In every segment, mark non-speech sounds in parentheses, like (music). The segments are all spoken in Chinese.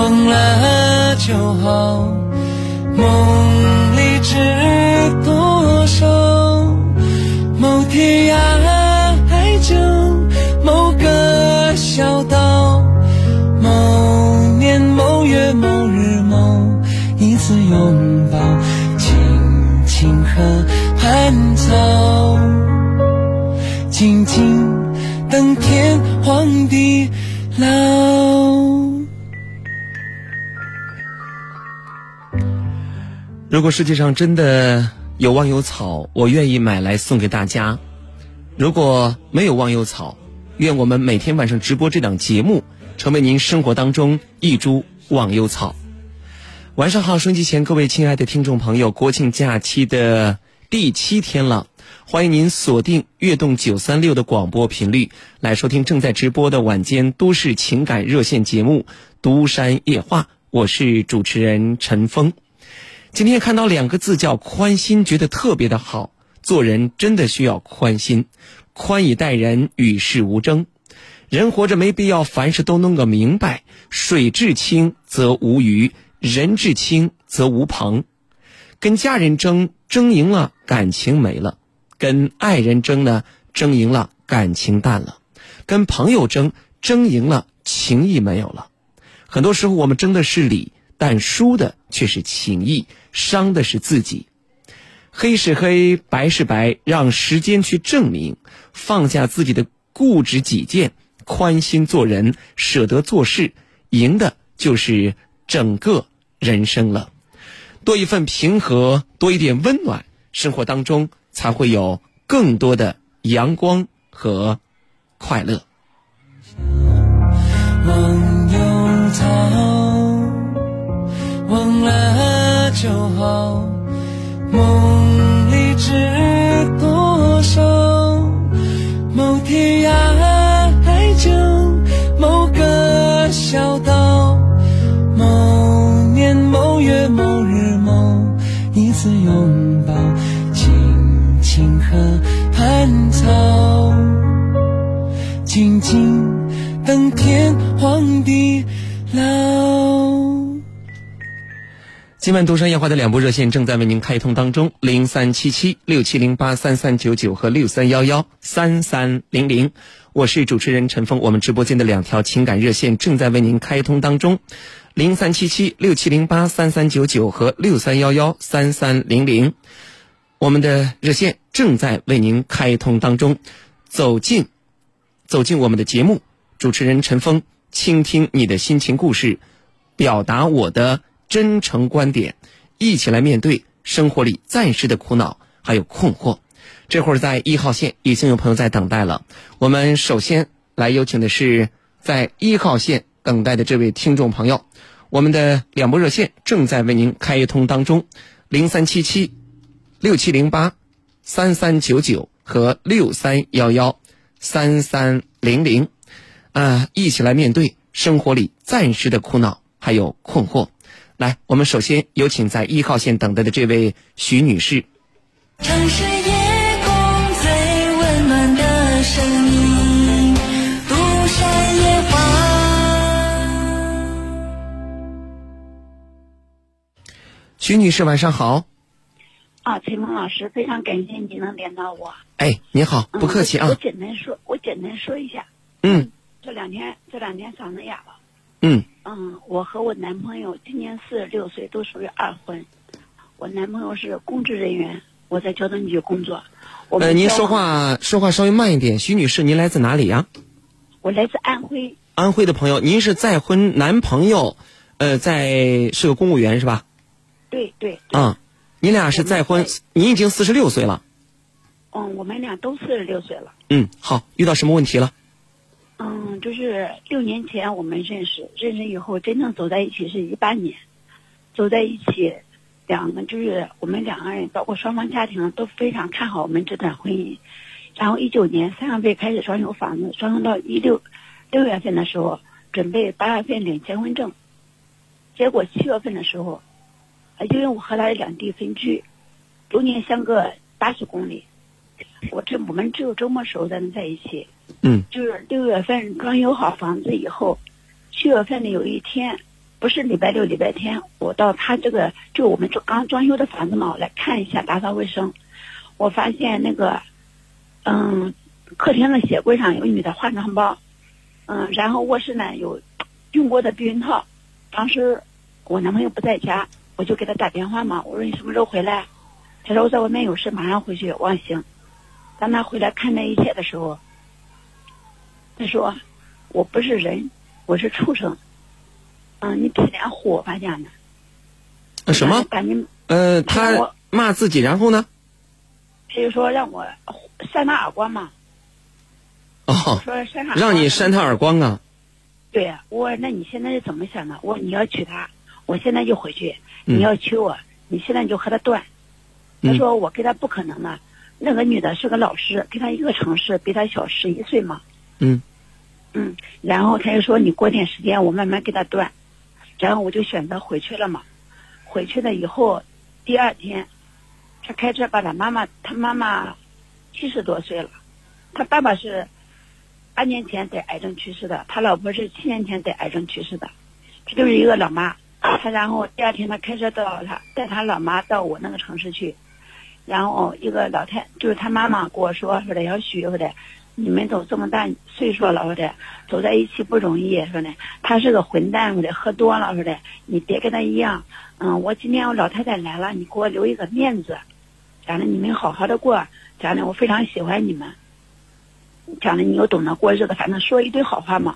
忘了就好，梦里知多少？某天涯海角，某个小岛，某年某月某日某一次拥抱，青青河畔草，如果世界上真的有忘忧草，我愿意买来送给大家。如果没有忘忧草，愿我们每天晚上直播这档节目，成为您生活当中一株忘忧草。晚上好，收音机前各位亲爱的听众朋友，国庆假期的第七天了，欢迎您锁定悦动九三六的广播频率，来收听正在直播的晚间都市情感热线节目《独山夜话》，我是主持人陈峰。今天看到两个字叫宽心，觉得特别的好。做人真的需要宽心，宽以待人，与世无争。人活着没必要凡事都弄个明白。水至清则无鱼，人至清则无朋。跟家人争，争赢了感情没了；跟爱人争呢，争赢了感情淡了；跟朋友争，争赢了情谊没有了。很多时候我们争的是理，但输的却是情谊，伤的是自己。黑是黑，白是白，让时间去证明。放下自己的固执己见，宽心做人，舍得做事，赢的就是整个人生了。多一份平和，多一点温暖，生活当中才会有更多的阳光和快乐。忘忧草，忘了就好。梦里知多少？某天涯海角，某个小岛，某年某月某日某一次拥抱，青青河畔草，静静等天荒地老。今晚独山夜话的两部热线正在为您开通当中，零三七七六七零八三三九九和六三幺幺三三零零，我是主持人陈峰。我们直播间的两条情感热线正在为您开通当中，零三七七六七零八三三九九和六三幺幺三三零零，我们的热线正在为您开通当中。走进，走进我们的节目，主持人陈峰，倾听你的心情故事，表达我的。真诚观点，一起来面对生活里暂时的苦恼还有困惑。这会儿在一号线已经有朋友在等待了。我们首先来有请的是在一号线等待的这位听众朋友。我们的两部热线正在为您开通当中，零三七七六七零八三三九九和六三幺幺三三零零，啊，一起来面对生活里暂时的苦恼还有困惑。来，我们首先有请在一号线等待的这位徐女士。城市夜空最温暖的声音，独山夜话。徐女士，晚上好。啊，陈峰老师，非常感谢你能连到我。哎，你好，不客气嗯我。简单说，我简单说一下，嗯这两天这两天嗓子哑了。嗯嗯，我和我男朋友今年四十六岁，都属于二婚。我男朋友是公职人员，我在交通局工作。我呃，您说，话说话稍微慢一点。徐女士，您来自哪里呀？我来自安徽，安徽的朋友，您是再婚男朋友，呃，在是个公务员是吧？对对对，啊、你俩是再婚我们，您已经四十六岁了。嗯，我们俩都四十六岁了。嗯，好，遇到什么问题了？嗯，就是六年前我们认识，认识以后真正走在一起是一八年，走在一起，两个就是我们两个人，包括双方家庭都非常看好我们这段婚姻。然后一九年三月份开始装修房子，装修到一六六月份的时候，准备八月份领结婚证，结果七月份的时候，因为我和他两地分居，中间相隔八十公里，我这我们只有周末时候才能在一起。嗯就是六月份装修好房子以后，七月份的有一天，不是礼拜六、礼拜天，我到他这个就我们装刚装修的房子嘛，我来看一下打扫卫生。我发现那个，嗯，客厅的鞋柜上有女的化妆包，嗯，然后卧室呢有用过的避孕套。当时我男朋友不在家，我就给他打电话嘛，我说你什么时候回来？他说我在外面有事，马上回去。我说行。当他回来看那一切的时候，他说我不是人，我是畜生。嗯，你屁脸呼我发现的。呃什么？赶紧，呃，他骂自己，然后呢？他就说让我扇他耳光嘛。哦，说扇他，让你扇他耳。光啊！对呀，我那你现在是怎么想的？我你要娶她，我现在就回去；嗯你要娶我，你现在就和他断。他嗯说我跟他不可能的，那个女的是个老师，跟他一个城市，比他小十一岁嘛。嗯嗯，然后他就说你过点时间，我慢慢给他断。然后我就选择回去了嘛。回去了以后，第二天，他开车把他妈妈，他妈妈七十多岁了，他爸爸是八年前得癌症去世的，他老婆是七年前得癌症去世的，这就是一个老妈。他然后第二天他开车到他带他老妈到我那个城市去，然后一个老太就是他妈妈跟我说说的小许说的，你们都这么大岁数了说的，走在一起不容易说的，他是个混蛋说的，喝多了说的，你别跟他一样。嗯，我今天我老太太来了，你给我留一个面子，讲的你们好好的过，讲的我非常喜欢你们，讲的你又懂得过日子，反正说一堆好话嘛。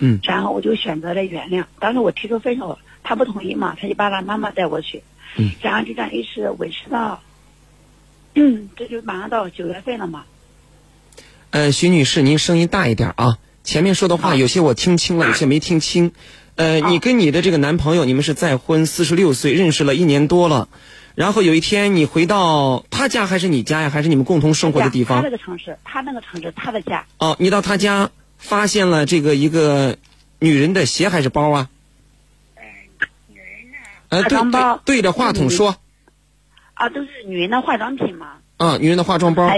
嗯然后我就选择了原谅。当时我提出分手，他不同意嘛，他就把他妈妈带过去。嗯。然后就这样一直维持到，嗯，(clears throat) 这就马上到九月份了嘛。呃，徐女士，您声音大一点啊！前面说的话有些我听清了，有些没听清。呃，好你跟你的这个男朋友，你们是再婚，四十六岁，认识了一年多了。然后有一天你回到他家还是你家呀？还是你们共同生活的地方他那？个城市，他那个城市，他的家。哦，你到他家发现了这个一个女人的鞋还是包啊？呃，化对对，对着话筒说啊，都是女人的化妆品嘛。啊，女人的化妆包。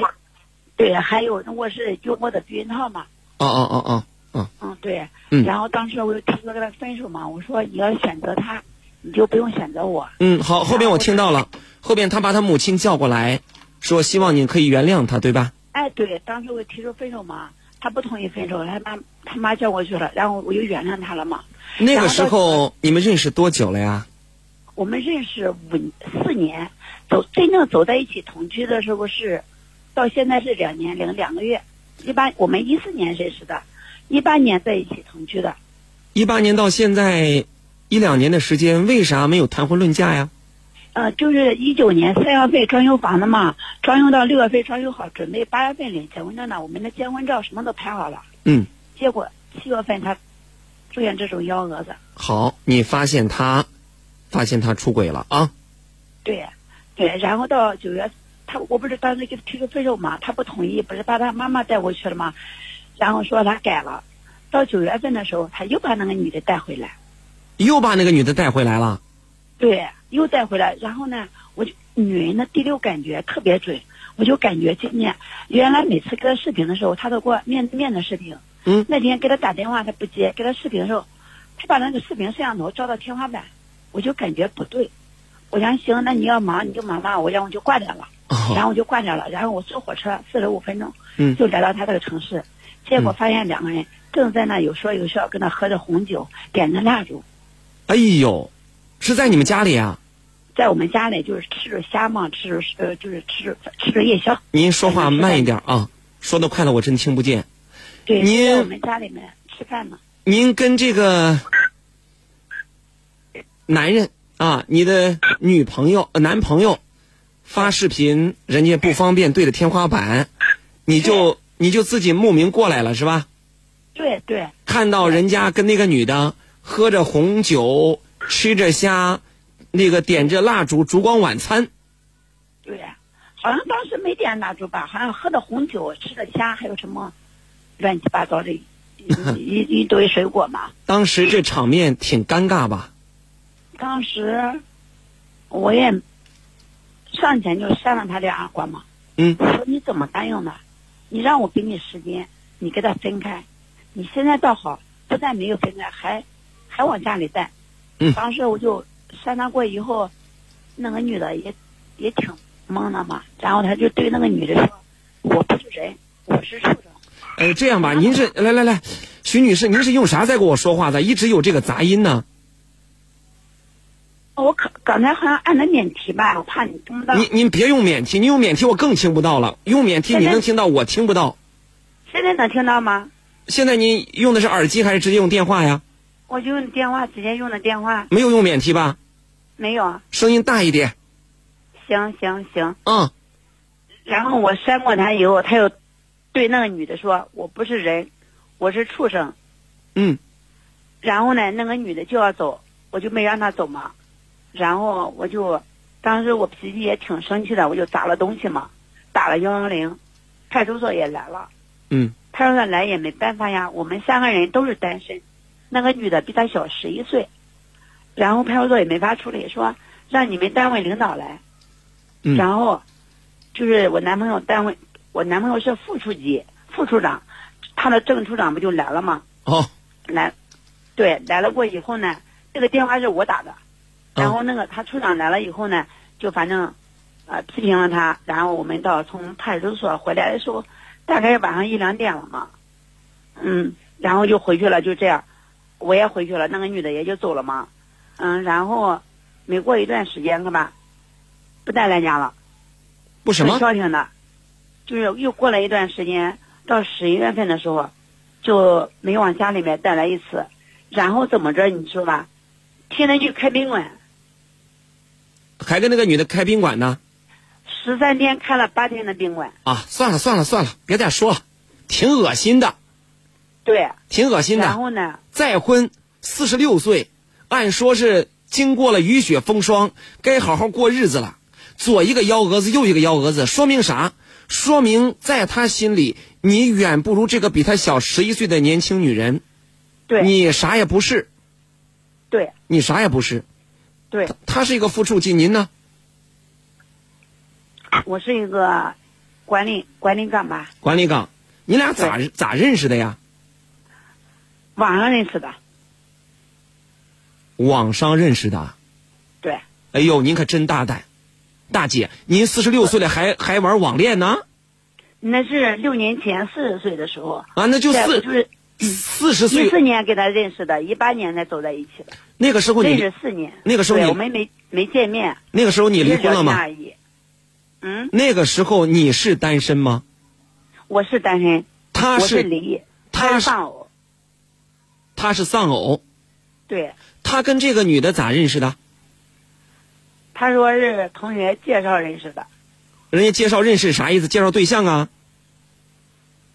对，还有那我是用过的避孕套嘛。哦哦哦哦嗯，嗯，对。嗯然后当时我就提出跟他分手嘛，我说你要选择他，你就不用选择我。嗯，好，后边我听到了，后边他把他母亲叫过来，说希望你可以原谅他，对吧？哎，对，当时我提出分手嘛，他不同意分手，他妈他妈叫过去了，然后我就原谅他了嘛。那个时候你们认识多久了呀？我们认识五四年，走真正走在一起同居的时候是，到现在是两年零两个月。一八我们一四年认识的，一八年在一起同居的。一八年到现在一两年的时间，为啥没有谈婚论嫁呀？呃，就是一九年三月份装修房子嘛，装修到六月份装修好，准备八月份领结婚证呢。我们的结婚照什么都拍好了，嗯，结果七月份他出现这种幺蛾子。好，你发现他，发现他出轨了啊？对，对，然后到九月，他我不是当时给他提出分手嘛，他不同意，不是把他妈妈带回去了吗？然后说他改了，到九月份的时候，他又把那个女的带回来，又把那个女的带回来了。对，又带回来。然后呢，我就女人的第六感觉特别准，我就感觉今天原来每次跟他视频的时候，他都给我面对面的视频。嗯那天给他打电话他不接，给他视频的时候，他把那个视频摄像头照到天花板，我就感觉不对。我想行，那你要忙你就忙吧，我然后我就挂掉了。然哦，后我就挂掉了，然后我坐火车四十五分钟，嗯就来到他这个城市，结果嗯发现两个人正在那有说有笑，跟那喝着红酒，点着蜡烛，哎呦，是在你们家里啊？在我们家里就是吃着虾嘛，吃着呃就是吃着吃着夜宵，您说话慢一点啊，说的快了我真听不见。对，您在我们家里面吃饭呢，您跟这个男人啊，你的女朋友、呃男朋友发视频，人家不方便对着天花板，你就你就自己慕名过来了是吧？对对看到人家跟那个女的喝着红酒，吃着虾，那个点着蜡烛，烛光晚餐。对，好像当时没点蜡烛吧，好像喝的红酒，吃的虾，还有什么乱七八糟的一一一堆水果嘛。当时这场面挺尴尬吧？当时我也上前就扇了他两耳光嘛。嗯我说你怎么答应的？你让我给你时间，你跟他分开。你现在倒好，不但没有分开，还还往家里带。嗯当时我就扇他过以后，那个女的也也挺懵的嘛，然后他就对那个女的说：“我不是人，我是畜生。哎，这样吧，您是来来来，徐女士，您是用啥在跟我说话的？一直有这个杂音呢。我可刚才好像按的免提吧，我怕你听不到。您您别用免提，你用免提我更听不到了。用免提你能听到，我听不到。现在能听到吗？现在您用的是耳机还是直接用电话呀？我就用电话，直接用的电话，没有用免提吧？没有。声音大一点。行行行。嗯，然后我删过他以后，他又对那个女的说：“我不是人，我是畜生。嗯，”然后呢，那个女的就要走，我就没让她走嘛。然后我就，当时我脾气也挺生气的，我就砸了东西嘛，打了幺幺零，派出所也来了。嗯，派出所来也没办法呀，我们三个人都是单身，那个女的比他小十一岁，然后派出所也没法处理，说让你们单位领导来。嗯然后就是我男朋友单位，我男朋友是副处级、副处长，他的正处长不就来了吗？哦，来，对，来了过以后呢，这个电话是我打的，然后那个他处长来了以后呢，就反正，呃，批评了他，然后我们到从派出所回来的时候，大概晚上一两点了嘛，嗯，然后就回去了，就这样，我也回去了，那个女的也就走了嘛，嗯，然后没过一段时间，是吧，不带来家了。不什么？消停的，就是又过了一段时间，到十一月份的时候，就没往家里面带来一次，然后怎么着你说吧，天天去开宾馆，还跟那个女的开宾馆呢？十三天开了八天的宾馆，啊，算了算了算了，别再说了，挺恶心的，对，挺恶心的。然后呢，再婚四十六岁，按说是经过了雨雪风霜，该好好过日子了。左一个幺蛾子，右一个幺蛾子，说明啥？说明在他心里，你远不如这个比他小十一岁的年轻女人。对，你啥也不是，对你啥也不是。对。他，他是一个副处级，您呢？我是一个管理管理岗吧，管理岗，你俩咋咋认识的呀？网上认识的，网上认识的。对，哎呦，您可真大胆，大姐，您四十六岁了还还玩网恋呢？那是六年前四十岁的时候，啊，那就四就是四十一四年跟他认识的，一八年才走在一起的，那个时候你认识四年，那个时候你我们没没见面，那个时候你离婚了吗？嗯，那个时候你是单身吗？我是单身，他是离，他是是丧偶，他是丧偶，对，他跟这个女的咋认识的？他说是同学介绍认识的，人家介绍认识啥意思？介绍对象啊？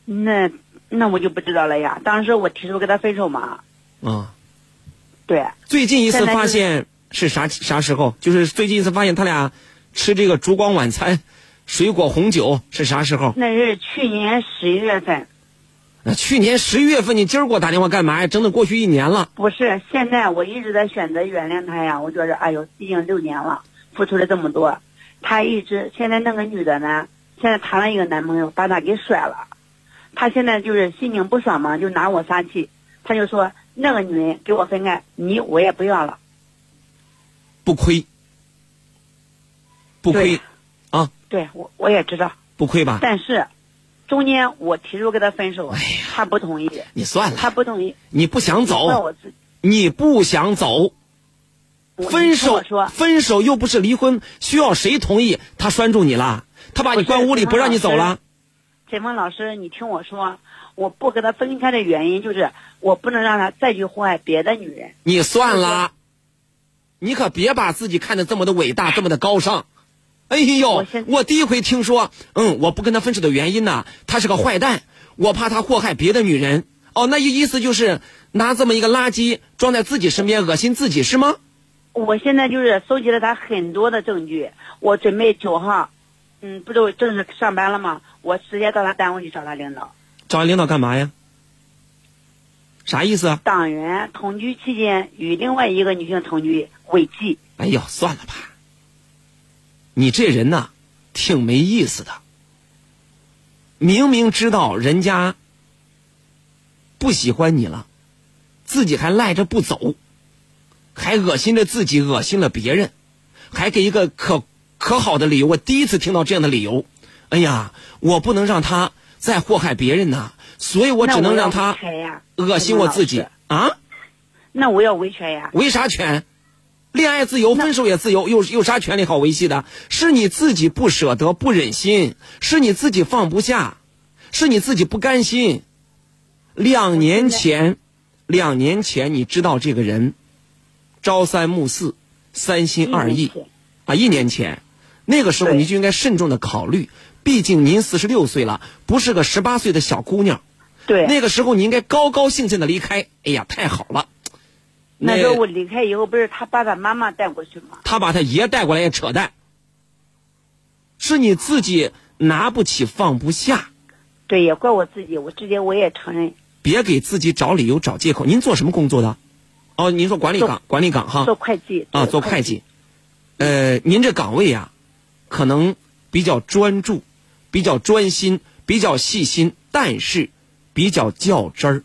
那那我就不知道了呀。当时我提出跟他分手嘛，啊，对，最近一次发现是啥啥时候？就是最近一次发现他俩吃这个烛光晚餐，水果红酒是啥时候？那是去年十一月份，那去年十一月份，你今儿给我打电话干嘛呀？整整过去一年了。不是现在我一直在选择原谅他呀。我觉着，哎呦，毕竟六年了，付出了这么多，他一直现在那个女的呢，现在谈了一个男朋友，把他给甩了。他现在就是心情不爽嘛，就拿我撒气。他就说那个女人给我分开，你我也不要了。不亏，不亏，啊，对我我也知道，不亏吧？但是中间我提出跟他分手，哎呀他不同意，你算了，他不同意。你不想那走，你不想走，分手分手又不是离婚，需要谁同意？他拴住你了，他把你关屋里不让你走了。陈峰老师，你听我说，我不跟他分开的原因就是我不能让他再去祸害别的女人。你算了，你可别把自己看得这么的伟大，这么的高尚。哎呦我，我第一回听说，嗯，我不跟他分手的原因呢，他是个坏蛋，我怕他祸害别的女人。哦，那意思就是拿这么一个垃圾装在自己身边，恶心自己是吗？我现在就是搜集了他很多的证据，我准备九号，嗯，不都正式上班了吗？我直接到他单位去找他领导。找领导干嘛呀？啥意思啊？党员同居期间与另外一个女性同居违纪，哎呦，算了吧，你这人呐，挺没意思的。明明知道人家不喜欢你了，自己还赖着不走，还恶心着自己，恶心了别人，还给一个可可好的理由。我第一次听到这样的理由。哎呀，我不能让他再祸害别人呐，所以我只能让他恶心我自己啊！那我要维权呀。维啥权？恋爱自由，分手也自由，有有啥权利好维系的？是你自己不舍得、不忍心，是你自己放不下，是你自己不甘心。两年前，两年前你知道这个人，朝三暮四，三心二意啊！一年前，那个时候你就应该慎重的考虑，毕竟您四十六岁了，不是个十八岁的小姑娘。对，那个时候你应该高高兴兴的离开。哎呀，太好了！那时候我离开以后，不是他爸爸妈妈带过去吗？他把他爷带过来也扯淡，是你自己拿不起放不下，对，也怪我自己，我直接我也承认，别给自己找理由找借口。您做什么工作的？哦，您说管理岗，管理岗哈做会计啊，做会计。呃，您这岗位呀、可能比较专注，比较专心，比较细心，但是比较较真儿。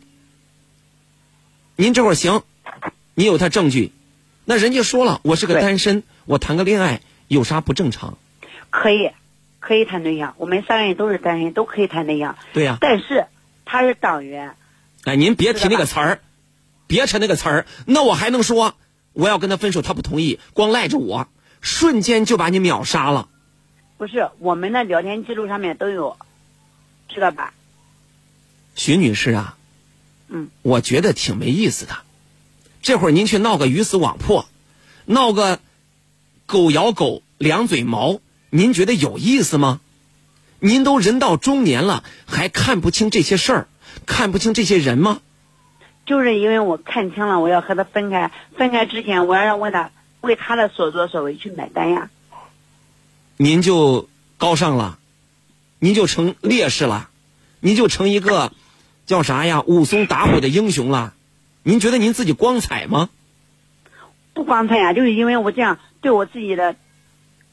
您这会儿行，你有他证据，那人家说了，我是个单身，我谈个恋爱有啥不正常？可以，可以谈对象。我们三个人都是单身，都可以谈对象。对呀、但是他是党员，哎，您别提那个词儿，别扯那个词儿，那我还能说我要跟他分手，他不同意，光赖着我，瞬间就把你秒杀了。不是我们的聊天记录上面都有，知道吧？徐女士啊，嗯，我觉得挺没意思的。这会儿您去闹个鱼死网破，闹个狗咬狗两嘴毛，您觉得有意思吗？您都人到中年了，还看不清这些事儿，看不清这些人吗？就是因为我看清了，我要和他分开。分开之前，我要让为他为他的所作所为去买单呀。您就高尚了，您就成烈士了，您就成一个叫啥呀武松打虎的英雄了。您觉得您自己光彩吗？不光彩呀，就是因为我这样对我自己的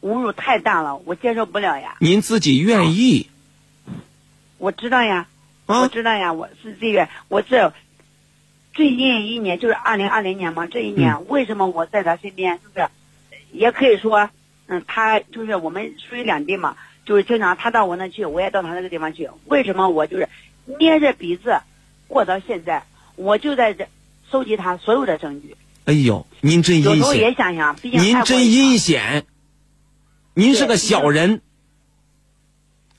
侮辱太大了，我接受不了呀。您自己愿意我知道呀，我啊？知道呀，我是这个，我这最近一年就是二零二零年嘛，这一年、嗯为什么我在他身边，是不是也可以说，嗯，他就是我们属于两地嘛，就是经常他到我那去，我也到他那个地方去。为什么我就是捏着鼻子过到现在？我就在这收集他所有的证据，哎呦，您真阴有时候也险，想想，毕竟您真阴险，您是个小人。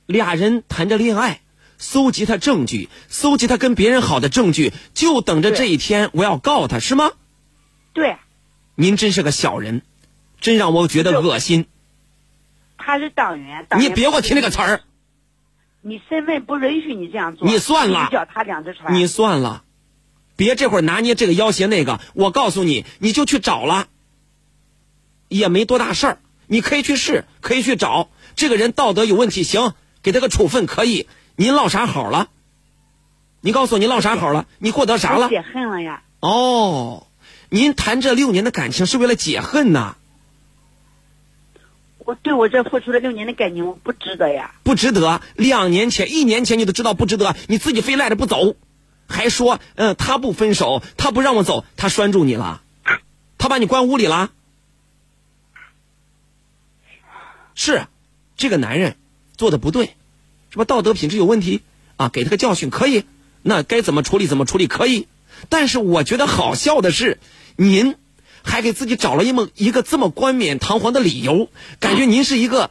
俩人谈着恋爱，搜集他证据，搜集他跟别人好的证据，就等着这一天我要告他，是吗？对，您真是个小人，真让我觉得恶心。他是党员，党员你别给我提那个词儿。你身份不允许你这样做，你算了你脚踏两只船，你算了，别这会儿拿捏这个要挟那个。我告诉你，你就去找了，也没多大事儿。你可以去试，可以去找这个人道德有问题，行，给他个处分可以。您落啥好了？你告诉我，您落啥好了？你获得啥了？解恨了呀。哦，您谈这六年的感情是为了解恨呐、我对我这付出了六年的感情，我不值得呀。不值得。两年前、一年前你都知道不值得，你自己非赖着不走，还说，嗯、他不分手，他不让我走，他拴住你了，他把你关屋里了。是，这个男人做的不对，是吧？道德品质有问题啊，给他个教训可以。那该怎么处理怎么处理可以。但是我觉得好笑的是，您还给自己找了一么一个这么冠冕堂皇的理由，感觉您是一个，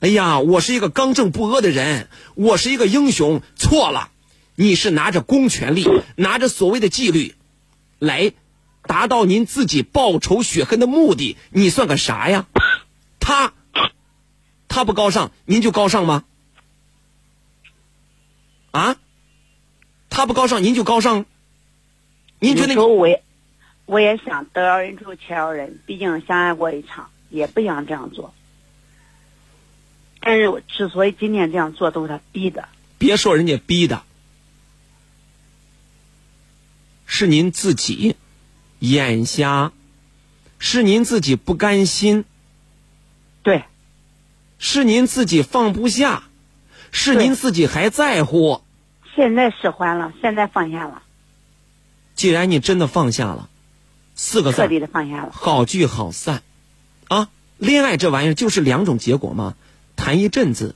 哎呀，我是一个刚正不阿的人，我是一个英雄。错了，你是拿着公权力，拿着所谓的纪律，来达到您自己报仇雪恨的目的。你算个啥呀？他，他不高尚，您就高尚吗？啊？他不高尚，您就高尚？您觉得有时候我也想得饶人处且饶人，毕竟相爱过一场，也不想这样做。但是我之所以今天这样做，都是他逼的。别说人家逼的，是您自己眼瞎，是您自己不甘心，对，是您自己放不下，是您自己还在乎。现在释怀了，现在放下了。既然你真的放下了，四个字彻底的放下了。好聚好散，啊，恋爱这玩意儿就是两种结果嘛，谈一阵子，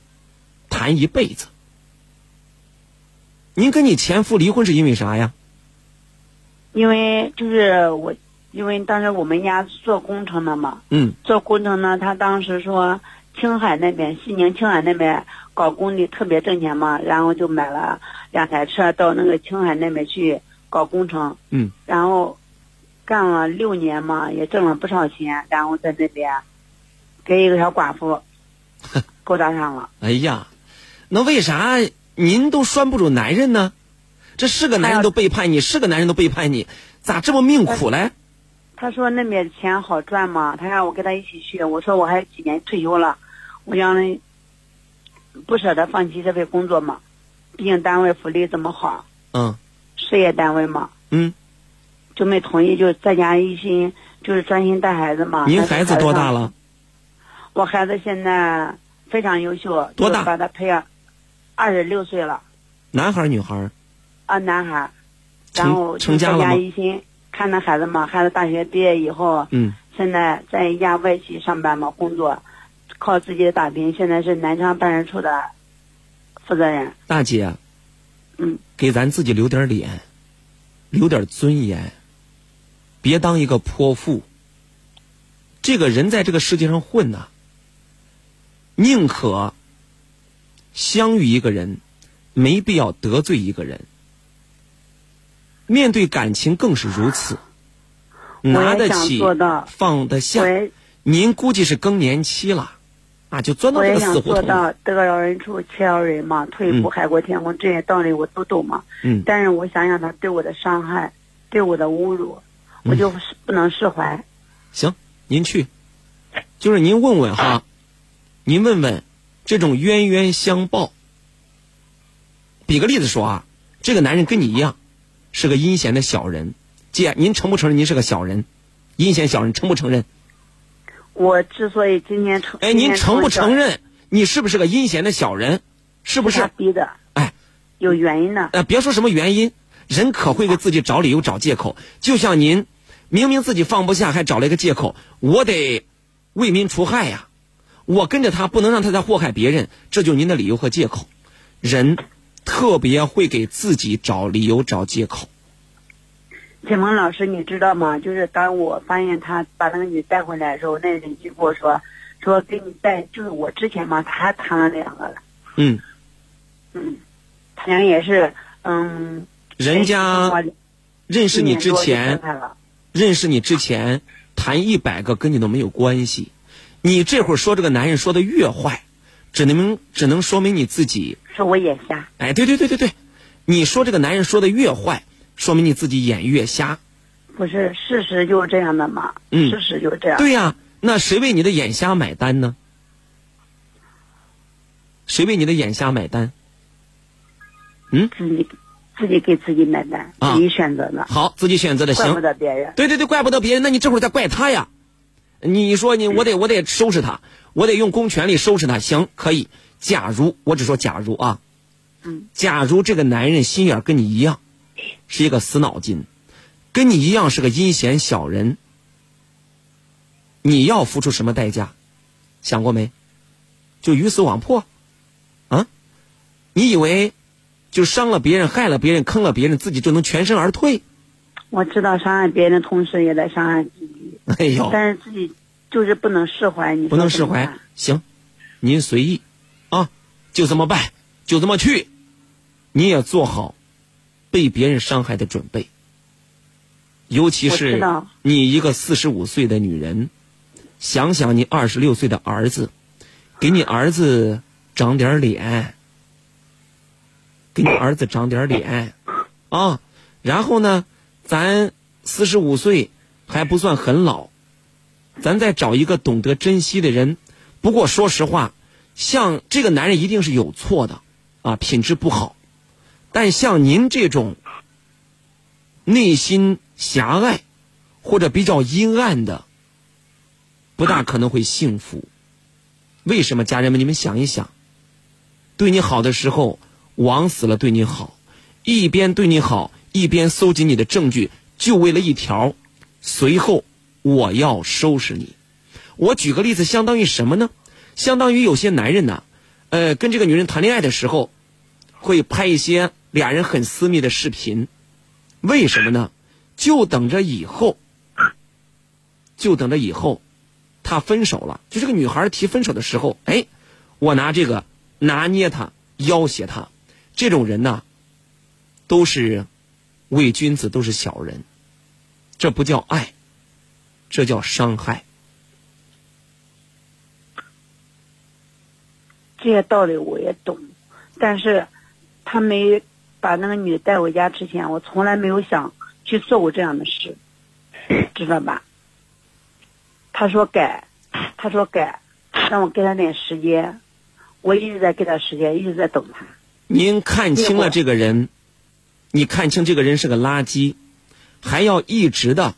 谈一辈子。您跟你前夫离婚是因为啥呀？因为就是我，因为当时我们家做工程的嘛，嗯。做工程呢，他当时说青海那边西宁青海那边搞工地特别挣钱嘛，然后就买了两台车到那个青海那边去搞工程，嗯，然后干了六年嘛，也挣了不少钱，然后在那边给一个小寡妇 (laughs) 勾搭上了。哎呀，那为啥您都拴不住男人呢？这是个男人都背叛你，是个男人都背叛你，咋这么命苦嘞？他说那边钱好赚嘛，他让我跟他一起去。我说我还有几年退休了，我让人不舍得放弃这份工作嘛，毕竟单位福利这么好，嗯事业单位嘛，嗯，就没同意，就在家一心就是专心带孩子嘛。您孩子多大？了？我孩子现在非常优秀，多大把他培养，二十六岁了男孩儿女孩儿？啊，男孩，成然后在成家了吗家一心看着孩子嘛，孩子大学毕业以后。嗯，现在在一家外企上班嘛，工作，靠自己的打拼。现在是南昌办事处的负责人。大姐，嗯，给咱自己留点脸，留点尊严，别当一个泼妇。这个人在这个世界上混呐、宁可相遇一个人，没必要得罪一个人。面对感情更是如此，拿得起，放得下您估计是更年期了，啊，就钻到这个死胡同里。做到得饶人处且饶人嘛，退一步嗯海阔天空，这些道理我都懂嘛。嗯但是我想想他对我的伤害，对我的侮辱，嗯我就是不能释怀。行，您去，就是您问问哈，您问问这种冤冤相报。比个例子说啊，这个男人跟你一样，是个阴险的小人，姐，您承不承认您是个小人？阴险小人承不承认？我之所以今天承，哎，您承不承认？你是不是个阴险的小人？是不是？逼的，哎，有原因的。呃，别说什么原因，人可会给自己找理由、找借口。就像您，明明自己放不下，还找了一个借口，我得为民除害呀，我跟着他，不能让他再祸害别人，这就是您的理由和借口。人特别会给自己找理由、找借口。启蒙老师，你知道吗？就是当我发现他把那个女带回来的时候，那邻居跟我说，说给你带，就是我之前嘛，他还谈了两个了，嗯，嗯，他俩也是，嗯，人家认识你之前认识你之前谈一百个跟你都没有关系。你这会儿说这个男人说的越坏，只能只能说明你自己说我眼瞎，哎，对对对对对，你说这个男人说的越坏，说明你自己眼越瞎。不是事实就是这样的嘛，嗯事实就是这样，对呀、那谁为你的眼瞎买单呢？谁为你的眼瞎买单？自己自己给自己买单，啊自己选择的，好，自己选择的行怪不行。得别人。对对对，怪不得别人，那你这会儿在怪他呀？你说你我得我得收拾他，我得用公权力收拾他，行可以。假如我只说假如啊，嗯，假如这个男人心眼儿跟你一样，是一个死脑筋，跟你一样是个阴险小人，你要付出什么代价？想过没？就鱼死网破，啊？你以为就伤了别人、害了别人、坑了别人，自己就能全身而退？我知道伤害别人的同时，也在伤害自己，(laughs) 哎呦，但是自己就是不能释怀。你不能释怀。行，您随意，啊，就这么办，就这么去，你也做好被别人伤害的准备。尤其是你一个四十五岁的女人，想想你二十六岁的儿子，给你儿子长点脸，给你儿子长点脸，啊，然后呢，咱四十五岁还不算很老，咱再找一个懂得珍惜的人。不过说实话，像这个男人一定是有错的，啊，品质不好。但像您这种内心狭隘或者比较阴暗的，不大可能会幸福。为什么？家人们，你们想一想，对你好的时候，往死了对你好，一边对你好，一边搜集你的证据，就为了一条，随后我要收拾你。我举个例子，相当于什么呢？相当于有些男人呢，呃，跟这个女人谈恋爱的时候，会拍一些俩人很私密的视频，为什么呢？就等着以后，就等着以后，他分手了，就这个女孩提分手的时候，哎，我拿这个拿捏他，要挟他，这种人呢，都是伪君子，都是小人，这不叫爱，这叫伤害。这些道理我也懂，但是他没把那个女的带回家之前，我从来没有想去做过这样的事，(laughs) 知道吧？他说改，他说改，让我给他点时间，我一直在给他时间，一直在等他。您看清了这个人，你看清这个人是个垃圾，还要一直的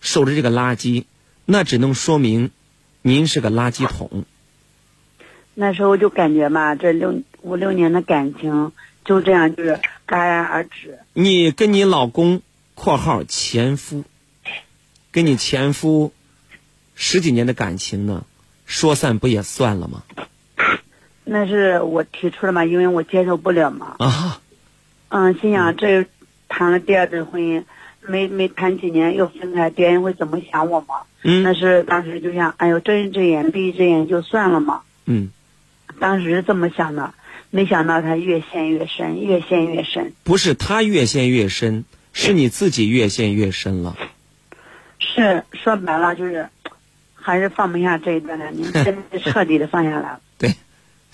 守着这个垃圾，那只能说明您是个垃圾桶。那时候就感觉吧，这六五六年的感情就这样就是戛然而止。你跟你老公（括号前夫）跟你前夫十几年的感情呢，说散不也算了吗？那是我提出的嘛，因为我接受不了嘛。啊，嗯，心想这谈了第二次婚姻，没没谈几年又分开，别人会怎么想我嘛？嗯那是当时就想，哎呦，睁一只眼闭一只眼就算了嘛。嗯，当时是这么想的，没想到他越陷越深，越陷越深。不是他越陷越深，是你自己越陷越深了。是说白了就是，还是放不下这一段感情，真是彻底的放下来了。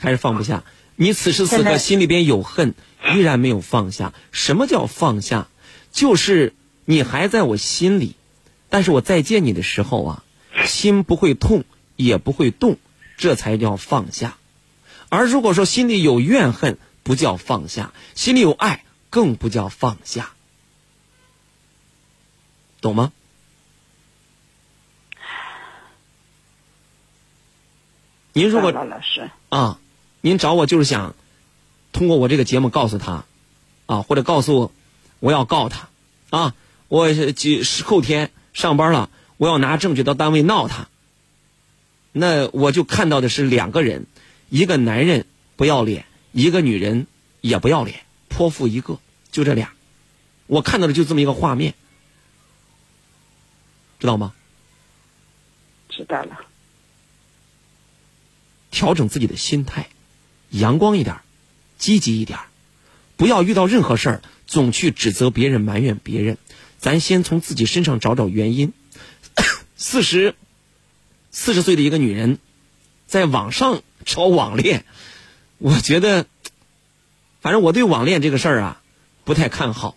对，还是放不下。你此时此刻心里边有恨，依然没有放下。什么叫放下？就是你还在我心里，但是我再见你的时候啊，心不会痛，也不会动，这才叫放下。而如果说心里有怨恨，不叫放下；心里有爱，更不叫放下。懂吗？您如果老老师，啊，您找我就是想通过我这个节目告诉他，啊，或者告诉我要告他，啊，我几是后天上班了，我要拿证据到单位闹他。那我就看到的是两个人，一个男人不要脸，一个女人也不要脸，泼妇一个，就这俩，我看到的就这么一个画面，知道吗？知道了。调整自己的心态，阳光一点，积极一点，不要遇到任何事儿总去指责别人、埋怨别人。咱先从自己身上找找原因。四十四十岁的一个女人，在网上找网恋，我觉得，反正我对网恋这个事儿啊，不太看好，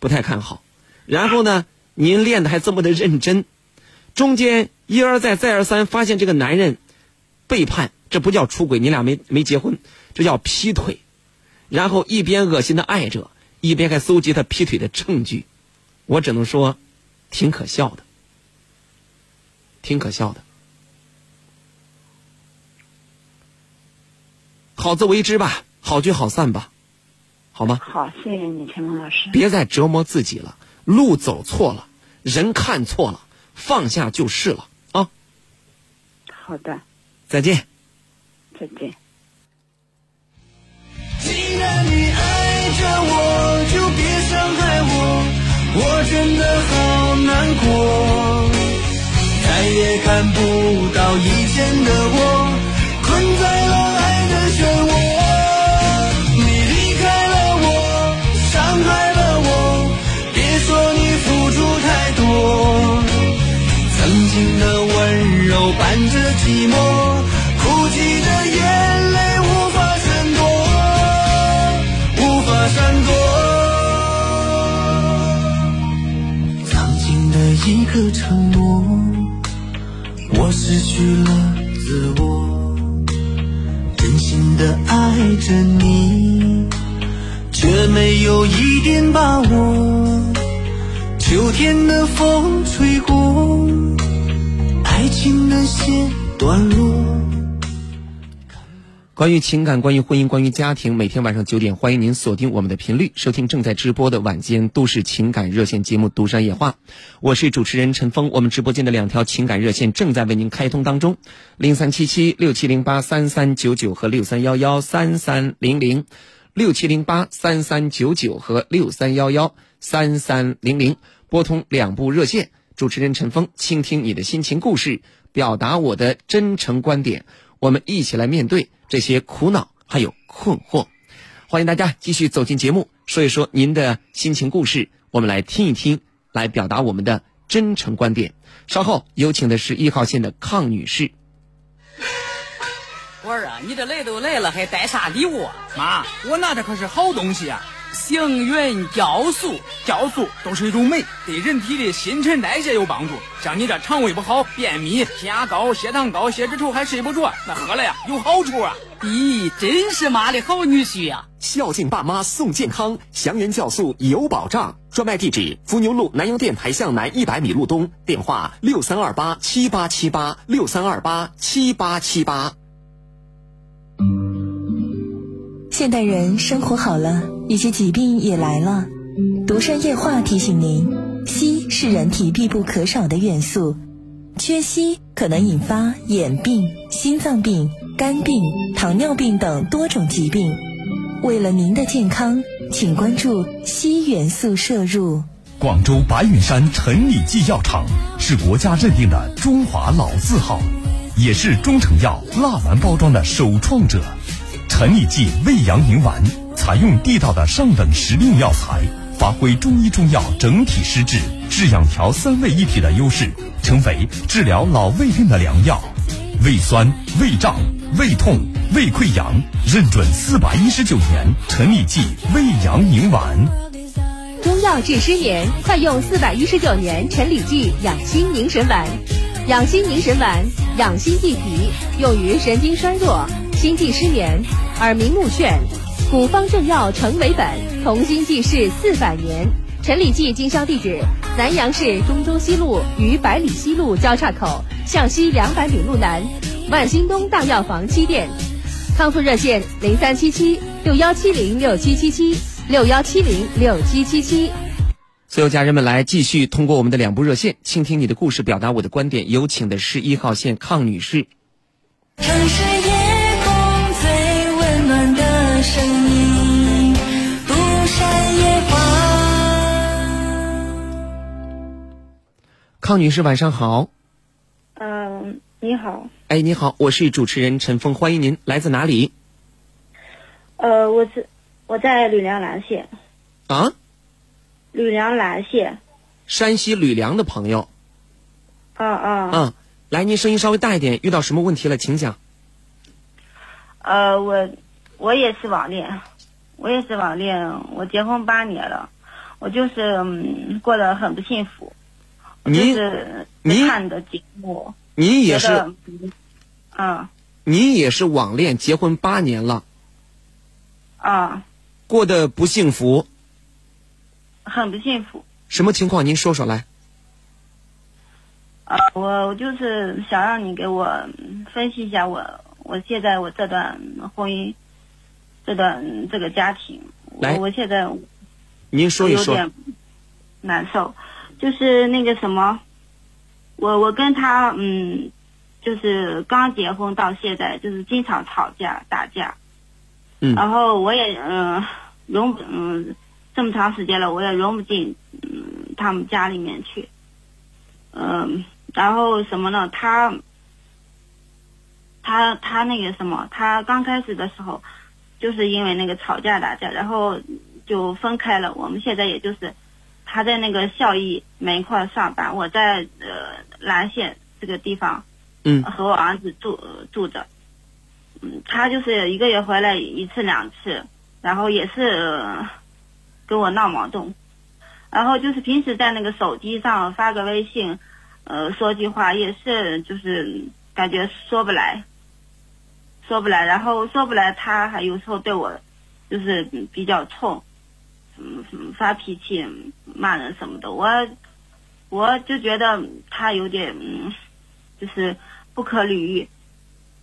不太看好。然后呢，您练的还这么的认真，中间一而再再而三发现这个男人。背叛，这不叫出轨，你俩没没结婚，这叫劈腿。然后一边恶心的爱着，一边还搜集他劈腿的证据，我只能说，挺可笑的，挺可笑的。好自为之吧，好聚好散吧，好吗？好，谢谢你，陈峰老师。别再折磨自己了，路走错了，人看错了，放下就是了啊！好的，再见。再见。既然你爱着我，就别伤害我，我真的好难过，再也看不到以前的我，困在的承诺，我失去了自我，真心的爱着你，却没有一点把握。秋天的风吹过。爱情的线断落。关于情感、关于婚姻、关于家庭，每天晚上九点，欢迎您锁定我们的频率，收听正在直播的晚间都市情感热线节目《独山夜话》。我是主持人陈峰，我们直播间的两条情感热线正在为您开通当中：零三七七六七零八三三九九和六三幺幺三三零零，六七零八三三九九和六三幺幺三三零零。拨通两部热线，主持人陈峰倾听你的心情故事，表达我的真诚观点，我们一起来面对这些苦恼还有困惑。欢迎大家继续走进节目，说一说您的心情故事，我们来听一听，来表达我们的真诚观点。稍后有请的是一号线的康女士。我儿啊，你这来都来了，还带啥礼物啊？妈，我拿的可是好东西啊！星云酵素，酵素都是一种酶，对人体的新陈代谢有帮助。像你这肠胃不好、便秘、血压高、血糖高、血脂稠还睡不着，那喝了呀有好处啊！咦，真是妈的好女婿呀、孝敬爸妈送健康，祥云酵素有保障。专卖地址：伏牛路南阳电台向南一百米路东，电话六三二八七八七八六三二八七八七八。现代人生活好了，一些疾病也来了。独山夜话提醒您：硒是人体必不可少的元素，缺硒可能引发眼病、心脏病、肝病、糖尿病等多种疾病。为了您的健康，请关注硒元素摄入。广州白云山陈李济药厂是国家认定的中华老字号，也是中成药蜡丸包装的首创者。陈李济胃阳宁丸采用地道的上等时令药材，发挥中医中药整体施治、治养调三位一体的优势，成为治疗老胃病的良药。胃酸、胃胀、胃痛、胃溃疡，认准四百一十九年陈李济胃阳宁丸。中药治失眠，快用四百一十九年陈李济养心宁神丸。养心宁神丸，养心益脾，用于神经衰弱、心悸失眠、耳鸣目眩。古方正药成为本，同心济世四百年。陈李济经销地址：南阳市中州西路与百里西路交叉口向西两百米路南，万兴东大药房七店。康复热线：零三七七六幺七零六七七七六幺七零六七七七。所有家人们来继续通过我们的两部热线，倾听你的故事，表达我的观点。有请的是一号线康女士。城市康女士，晚上好。嗯，你好，哎，你好，我是主持人陈峰，欢迎您。来自哪里？呃，我是我在吕梁兰县，啊，吕梁兰县，山西吕梁的朋友。啊啊，啊，来，您声音稍微大一点，遇到什么问题了，请讲。呃，我我也是网恋，我也是网恋，我结婚八年了，我就是嗯过得很不幸福，您是您看的节目，您也是，嗯啊您也是网恋，结婚八年了，啊，过得不幸福，很不幸福。什么情况？您说说来。啊，我我就是想让你给我嗯分析一下我我现在我这段婚姻，这段这个家庭，来我我现在您说一说。有点难受，就是那个什么，我我跟他嗯，就是刚结婚到现在，就是经常吵架打架，嗯然后我也嗯、融不嗯这么长时间了，我也融不进嗯他们家里面去，嗯、然后什么呢？他他他那个什么，他刚开始的时候，就是因为那个吵架打架，然后就分开了。我们现在也就是他在那个孝义门一块上班，我在呃蓝县这个地方，嗯。和我儿子住住着。嗯，他就是一个月回来一次两次，然后也是、呃跟我闹矛盾，然后就是平时在那个手机上发个微信，呃，说句话也是就是感觉说不来，说不来，然后说不来，他还有时候对我就是嗯比较冲，嗯，发脾气、骂人什么的，我我就觉得他有点嗯，就是不可理喻，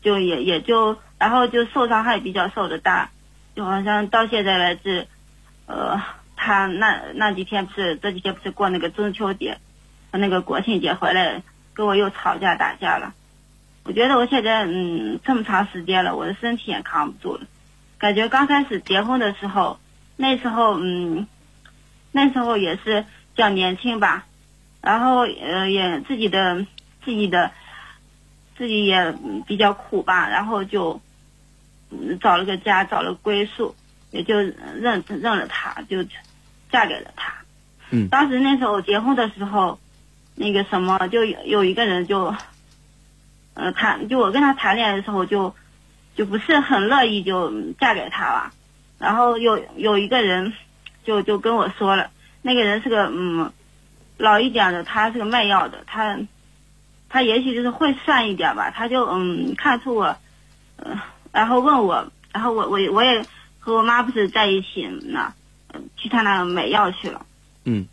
就也也就然后就受伤害比较受的大，就好像到现在为止，呃，他那那几天不是这几天不是过那个中秋节和那个国庆节回来，跟我又吵架打架了。我觉得我现在嗯这么长时间了，我的身体也扛不住了。感觉刚开始结婚的时候，那时候嗯，那时候也是比较年轻吧，然后呃也自己的自己的自己也嗯比较苦吧，然后就嗯找了个家，找了归宿，也就认认了他，就嫁给了他。嗯。当时那时候结婚的时候，那个什么，就有有一个人就，呃，谈就我跟他谈恋爱的时候就，就不是很乐意就嫁给他了，然后有有一个人就就跟我说了，那个人是个嗯老一点的，他是个卖药的，他他也许就是会算一点吧，他就嗯看出我，呃，然后问我，然后我我我也和我妈不是在一起呢，呃去他那买药去了。嗯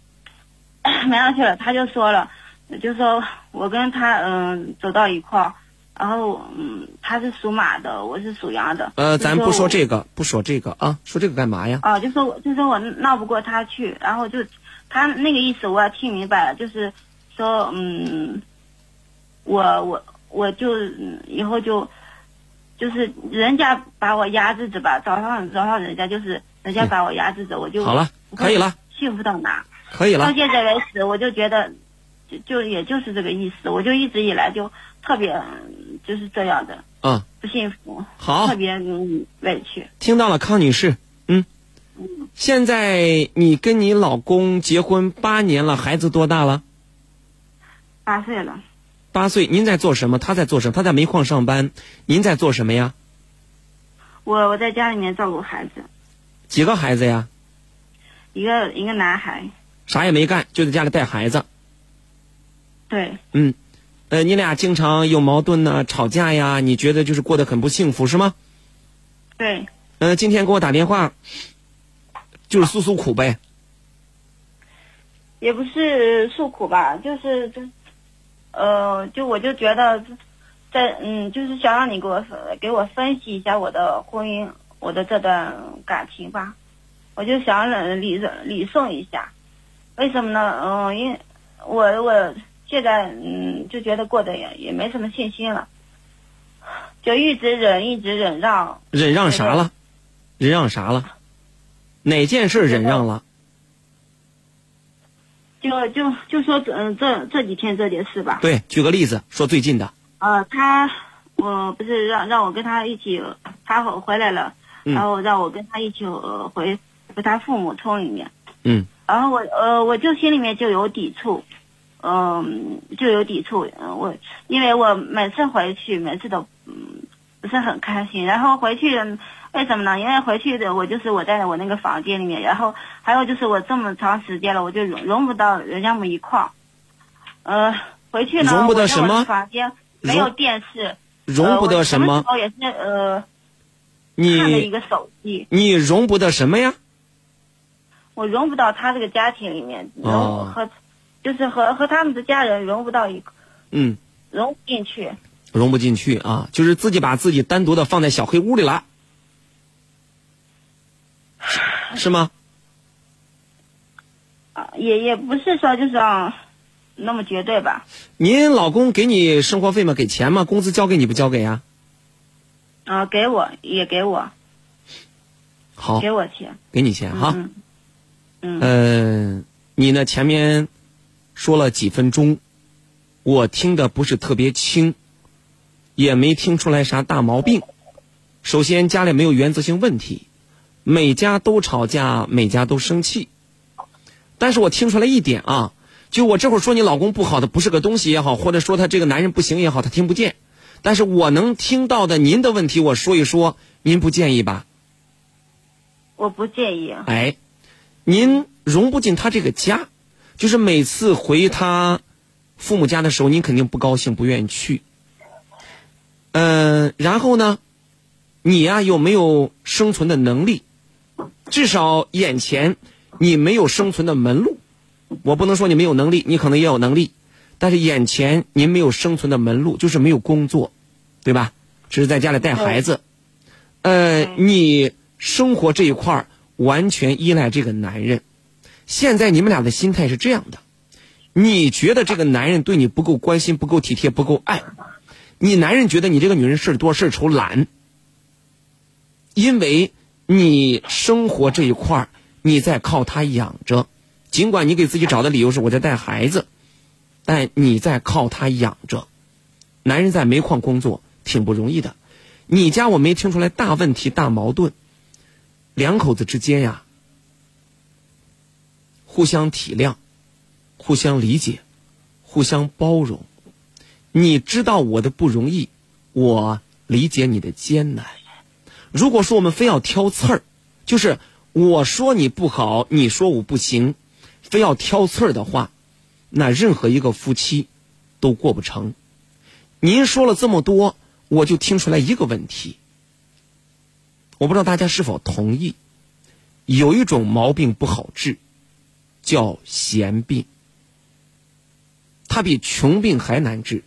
(laughs) 买药去了，他就说了，就说我跟他嗯、走到一块儿，然后嗯他是属马的，我是属羊的。呃，咱不说这个，不说这个啊，说这个干嘛呀？啊，就说我就说我闹不过他去，然后就他那个意思我也听明白了，就是说嗯，我我我就嗯以后就就是人家把我压制着吧，早上早上人家就是人家把我压制着，我就好了可以了，幸福到哪？可以了到，现在为止，我就觉得就就也就是这个意思，我就一直以来就特别嗯就是这样的嗯，不幸福，好特别嗯委屈。听到了，康女士，嗯，现在你跟你老公结婚八年了，孩子多大了？八岁了，八岁。您在做什么？他在做什么？他在煤矿上班，您在做什么呀？我我在家里面照顾孩子，几个孩子呀？一个一个男孩，啥也没干，就在家里带孩子。对，嗯，呃，你俩经常有矛盾呢、吵架呀，你觉得就是过得很不幸福是吗？对，呃，今天给我打电话，就是诉诉苦呗。也不是诉苦吧，就是这，呃，就我就觉得在嗯，就是想让你给我给我分析一下我的婚姻，我的这段感情吧，我就想理理理顺一下，为什么呢？嗯，因为我我现在嗯就觉得过得也也没什么信心了，就一直忍一直忍让，忍让啥了？忍让啥了？哪件事忍让了？就就就说嗯这这几天这件事吧，对，举个例子，说最近的。呃，他我不是让让我跟他一起，他回回来了，嗯然后让我跟他一起呃回回他父母村里面，嗯然后我呃我就心里面就有抵触，嗯、就有抵触，嗯、我因为我每次回去每次都嗯不是很开心，然后回去为什么呢？因为回去的我就是我在我那个房间里面，然后还有就是我这么长时间了，我就融融不到人家们一块儿，呃，回去呢，融不得什么房间没有电视，容不得什呃、我什么时？候也是呃看了一个手机，你容不得什么呀？我融不到他这个家庭里面，融、哦和就是和和他们的家人融不到一嗯，融不进去。融不进去啊，就是自己把自己单独的放在小黑屋里了，是是吗？啊，也也不是说就是啊那么绝对吧，您老公给你生活费吗？给钱吗？工资交给你不交给呀？啊，给我也给我好，给我钱，给你钱哈。嗯嗯嗯，你呢？前面说了几分钟，我听的不是特别清，也没听出来啥大毛病。首先，家里没有原则性问题，每家都吵架，每家都生气。但是我听出来一点啊，就我这会儿说你老公不好的不是个东西也好，或者说他这个男人不行也好，他听不见。但是我能听到的您的问题，我说一说，您不介意吧？我不介意。啊哎，您融不进他这个家，就是每次回他父母家的时候，你肯定不高兴，不愿意去。嗯、然后呢，你呀、有没有生存的能力？至少眼前你没有生存的门路。我不能说你没有能力，你可能也有能力，但是眼前您没有生存的门路，就是没有工作，对吧？只是在家里带孩子。呃，你生活这一块儿完全依赖这个男人。现在你们俩的心态是这样的：你觉得这个男人对你不够关心、不够体贴、不够爱，你男人觉得你这个女人事儿多、事儿愁、懒，因为你生活这一块儿你在靠他养着，尽管你给自己找的理由是我在带孩子，但你在靠他养着。男人在煤矿工作挺不容易的，你家我没听出来大问题、大矛盾，两口子之间呀，互相体谅，互相理解，互相包容。你知道我的不容易，我理解你的艰难。如果说我们非要挑刺儿，就是我说你不好，你说我不行，非要挑刺儿的话，那任何一个夫妻都过不成。您说了这么多，我就听出来一个问题。我不知道大家是否同意，有一种毛病不好治，叫闲病。它比穷病还难治。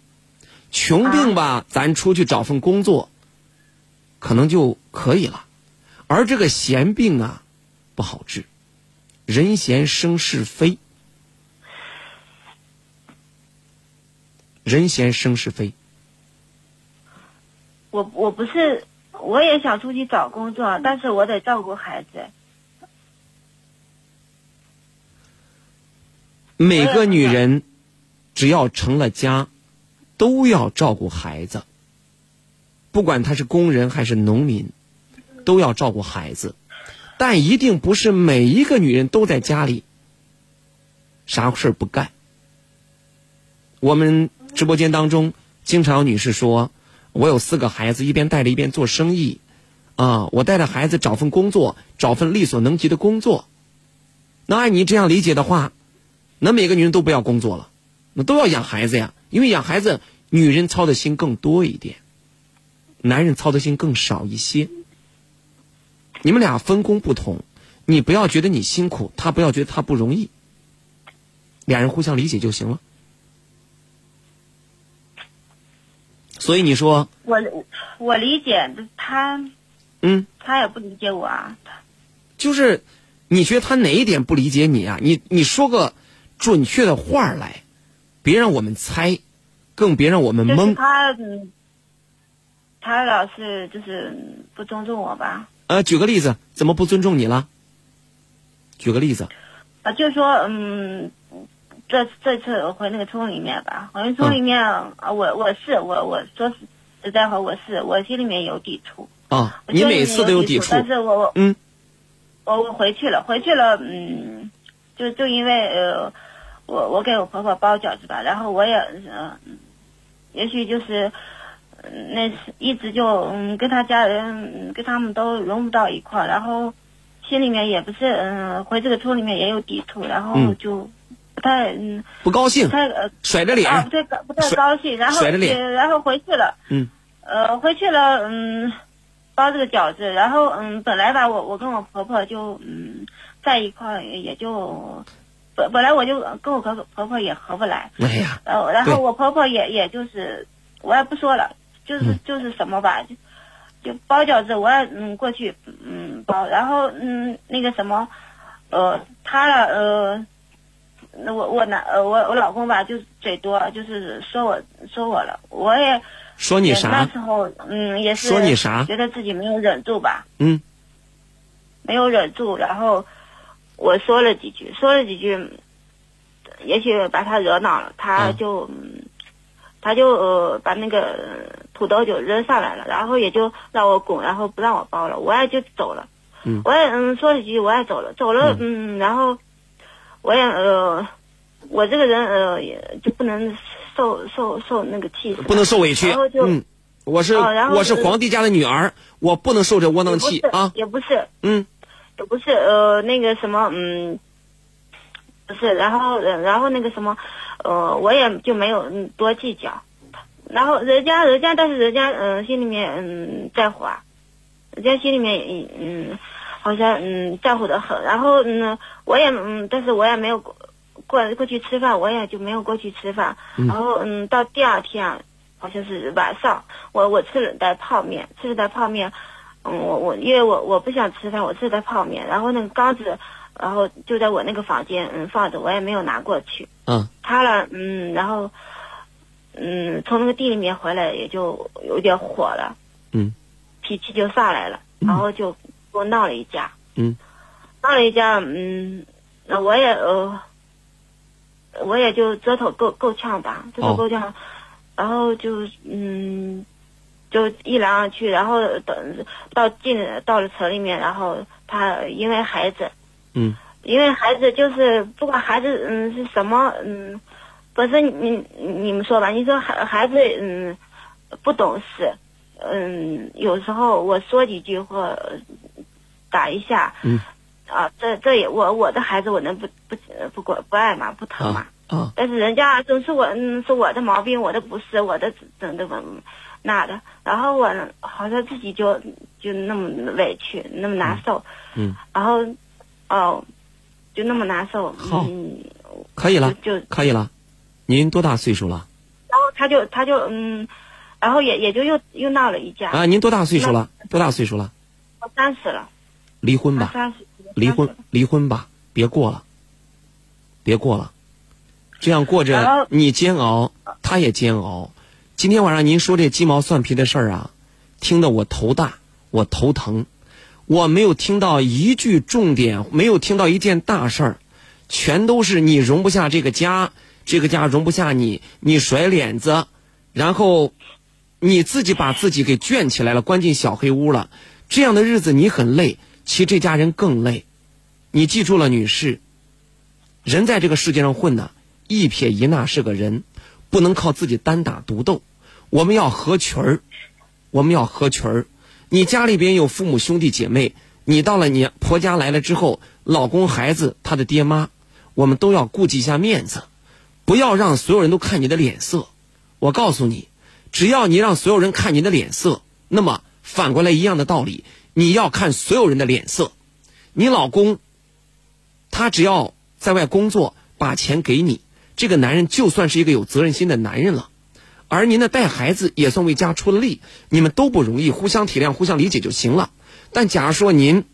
穷病吧，咱出去找份工作，可能就可以了。而这个闲病啊，不好治。人闲生是非，人闲生是非。我我不是，我也想出去找工作，但是我得照顾孩子。每个女人，只要成了家，都要照顾孩子。不管她是工人还是农民，都要照顾孩子。但一定不是每一个女人都在家里，啥事儿不干。我们直播间当中，经常有女士说。我有四个孩子，一边带着一边做生意，啊，我带着孩子找份工作，找份力所能及的工作。那按你这样理解的话，那每个女人都不要工作了，那都要养孩子呀。因为养孩子，女人操的心更多一点，男人操的心更少一些。你们俩分工不同，你不要觉得你辛苦，他不要觉得他不容易，俩人互相理解就行了。所以你说，我我理解他，嗯，他也不理解我啊。就是，你觉得他哪一点不理解你啊？你你说个准确的话儿来，别让我们猜，更别让我们就是蒙。他，嗯他老是就是不尊重我吧？呃，举个例子，怎么不尊重你了？举个例子，啊，就说嗯，这这次我回那个村里面吧，回村里面啊，我我是我我说实实在话，我是我心里面有抵触。啊，你每次都有抵触，但是我我嗯，我我回去了，回去了，嗯，就就因为呃，我我给我婆婆包饺子吧，然后我也呃，也许就是。嗯那是一直就嗯跟他家人嗯跟他们都融不到一块儿，然后心里面也不是嗯回这个村里面也有抵触，然后嗯就不太嗯不高兴不太呃甩着脸啊不太高不太高兴，然后甩着脸然后回去了，嗯呃回去了嗯包这个饺子，然后嗯本来吧我我跟我婆婆就嗯在一块也就本本来我就跟我婆婆婆婆也合不来，哎呀，然后然后我婆婆也也就是我也不说了，就是、嗯。就是什么吧，就就包饺子，我也嗯过去嗯包，然后嗯那个什么，呃他呃，那我我男呃我我老公吧就嘴多，就是说我说我了，我也也说你啥那时候嗯也是说你啥觉得自己没有忍住吧，嗯。没有忍住，然后我说了几句，说了几句，也许把他惹恼了，他嗯。就、嗯他就呃把那个土豆就扔上来了，然后也就让我滚，然后不让我包了，我也就走了。嗯。我也嗯说了几句，我也走了，走了嗯。然后我也呃我这个人呃也就不能受受受那个气，不能受委屈。然后，就嗯，我是我是皇帝家的女儿，我不能受这窝囊气啊，也不是。嗯。也不是呃那个什么嗯，不是，然后呃然后那个什么呃我也就没有嗯多计较，然后人家人家但是人家嗯、呃心里面嗯在乎啊，人家心里面嗯嗯好像嗯在乎的很，然后嗯我也嗯但是我也没有过过过去吃饭，我也就没有过去吃饭，嗯然后嗯到第二天啊好像是晚上，我我吃了袋泡面，吃了袋泡面。嗯，我我因为我我不想吃饭，我吃的泡面，然后那个缸子，然后就在我那个房间嗯放着，我也没有拿过去。嗯他了嗯，然后嗯从那个地里面回来也就有点火了，嗯脾气就上来了，然后就给我闹了一架。嗯闹了一架，嗯，那我也呃，我也就折腾够够呛吧，折腾够呛，然后就嗯，就一来二去，然后等到进到了城里面，然后他因为孩子，嗯因为孩子就是不管孩子嗯是什么嗯，本身你你们说吧，你说孩孩子嗯不懂事，嗯有时候我说几句或打一下，嗯啊这这也我我的孩子我能不不不管不爱嘛？不疼嘛？啊但是人家总是我嗯是我的毛病，我的不是，我的怎的怎那的，然后我呢好像自己就就那么委屈，那么难受，嗯，然后哦就那么难受，好。嗯，可以了，就就可以了。您多大岁数了？然后他就他就嗯，然后也也就又又闹了一架。啊，您多大岁数了？多大岁数了？我三十了，离婚吧，三十离婚，离婚吧，别过了，别过了，这样过着你煎熬，他也煎熬。今天晚上您说这鸡毛蒜皮的事儿啊，听得我头大，我头疼，我没有听到一句重点，没有听到一件大事儿，全都是你容不下这个家，这个家容不下你，你甩脸子，然后你自己把自己给圈起来了，关进小黑屋了。这样的日子你很累，其实这家人更累。你记住了，女士，人在这个世界上混呢，一撇一捺是个人，不能靠自己单打独斗。我们要合群儿，我们要合群儿。你家里边有父母兄弟姐妹，你到了你婆家来了之后，老公、孩子、他的爹妈，我们都要顾及一下面子，不要让所有人都看你的脸色。我告诉你，只要你让所有人看你的脸色，那么反过来一样的道理，你要看所有人的脸色。你老公，他只要在外工作，把钱给你，这个男人就算是一个有责任心的男人了。而您呢，带孩子也算为家出了力，你们都不容易，互相体谅、互相理解就行了。但假如说您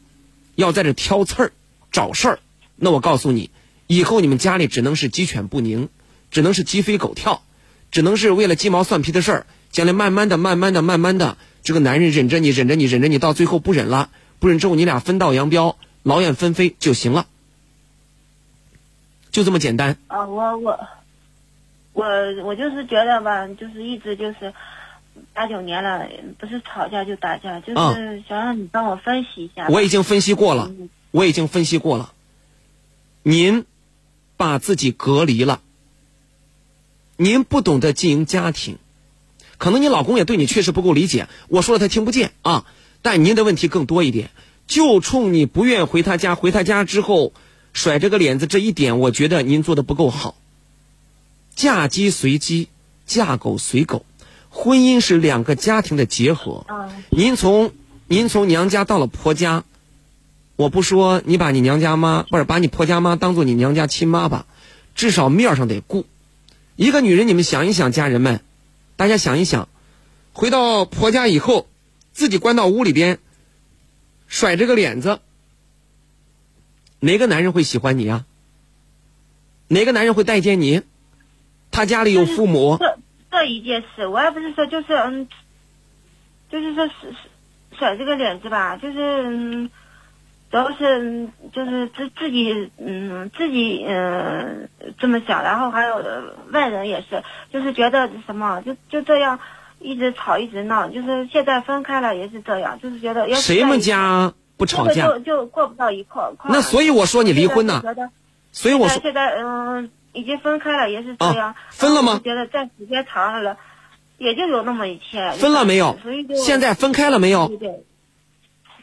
要在这挑刺儿、找事儿，那我告诉你，以后你们家里只能是鸡犬不宁，只能是鸡飞狗跳，只能是为了鸡毛蒜皮的事儿。将来慢慢的、慢慢的、慢慢的，这个男人忍着你、忍着你、忍着你，到最后不忍了，不忍之后你俩分道扬镳、劳燕分飞就行了，就这么简单。啊，我我我我就是觉得吧，就是一直就是八九年了，不是吵架就打架，就是想让你帮我分析一下。我已经分析过了，我已经分析过了。您把自己隔离了，您不懂得经营家庭，可能你老公也对你确实不够理解。我说了他听不见啊，但您的问题更多一点，就冲你不愿回他家，回他家之后甩这个脸子这一点，我觉得您做的不够好。嫁鸡随鸡，嫁狗随狗，婚姻是两个家庭的结合。您从您从娘家到了婆家，我不说你把你娘家妈不是把你婆家妈当做你娘家亲妈吧，至少面上得顾。一个女人，你们想一想，家人们，大家想一想，回到婆家以后，自己关到屋里边，甩着个脸子，哪个男人会喜欢你啊？哪个男人会待见你？他家里有父母，这这一件事，我也不是说就是嗯，就是说是是甩这个脸子吧，就是嗯，主要是嗯就是自自己嗯自己嗯这么想，然后还有呃外人也是，就是觉得什么就就这样一直吵一直闹，就是现在分开了也是这样，就是觉得要是谁们家不吵架就就过不到一块儿。块那所以我说你离婚呢所以我说现在现在嗯已经分开了，也是这样。啊分了吗觉得在时间长了，也就有那么一天。分了没有所以就现在分开了没有对对，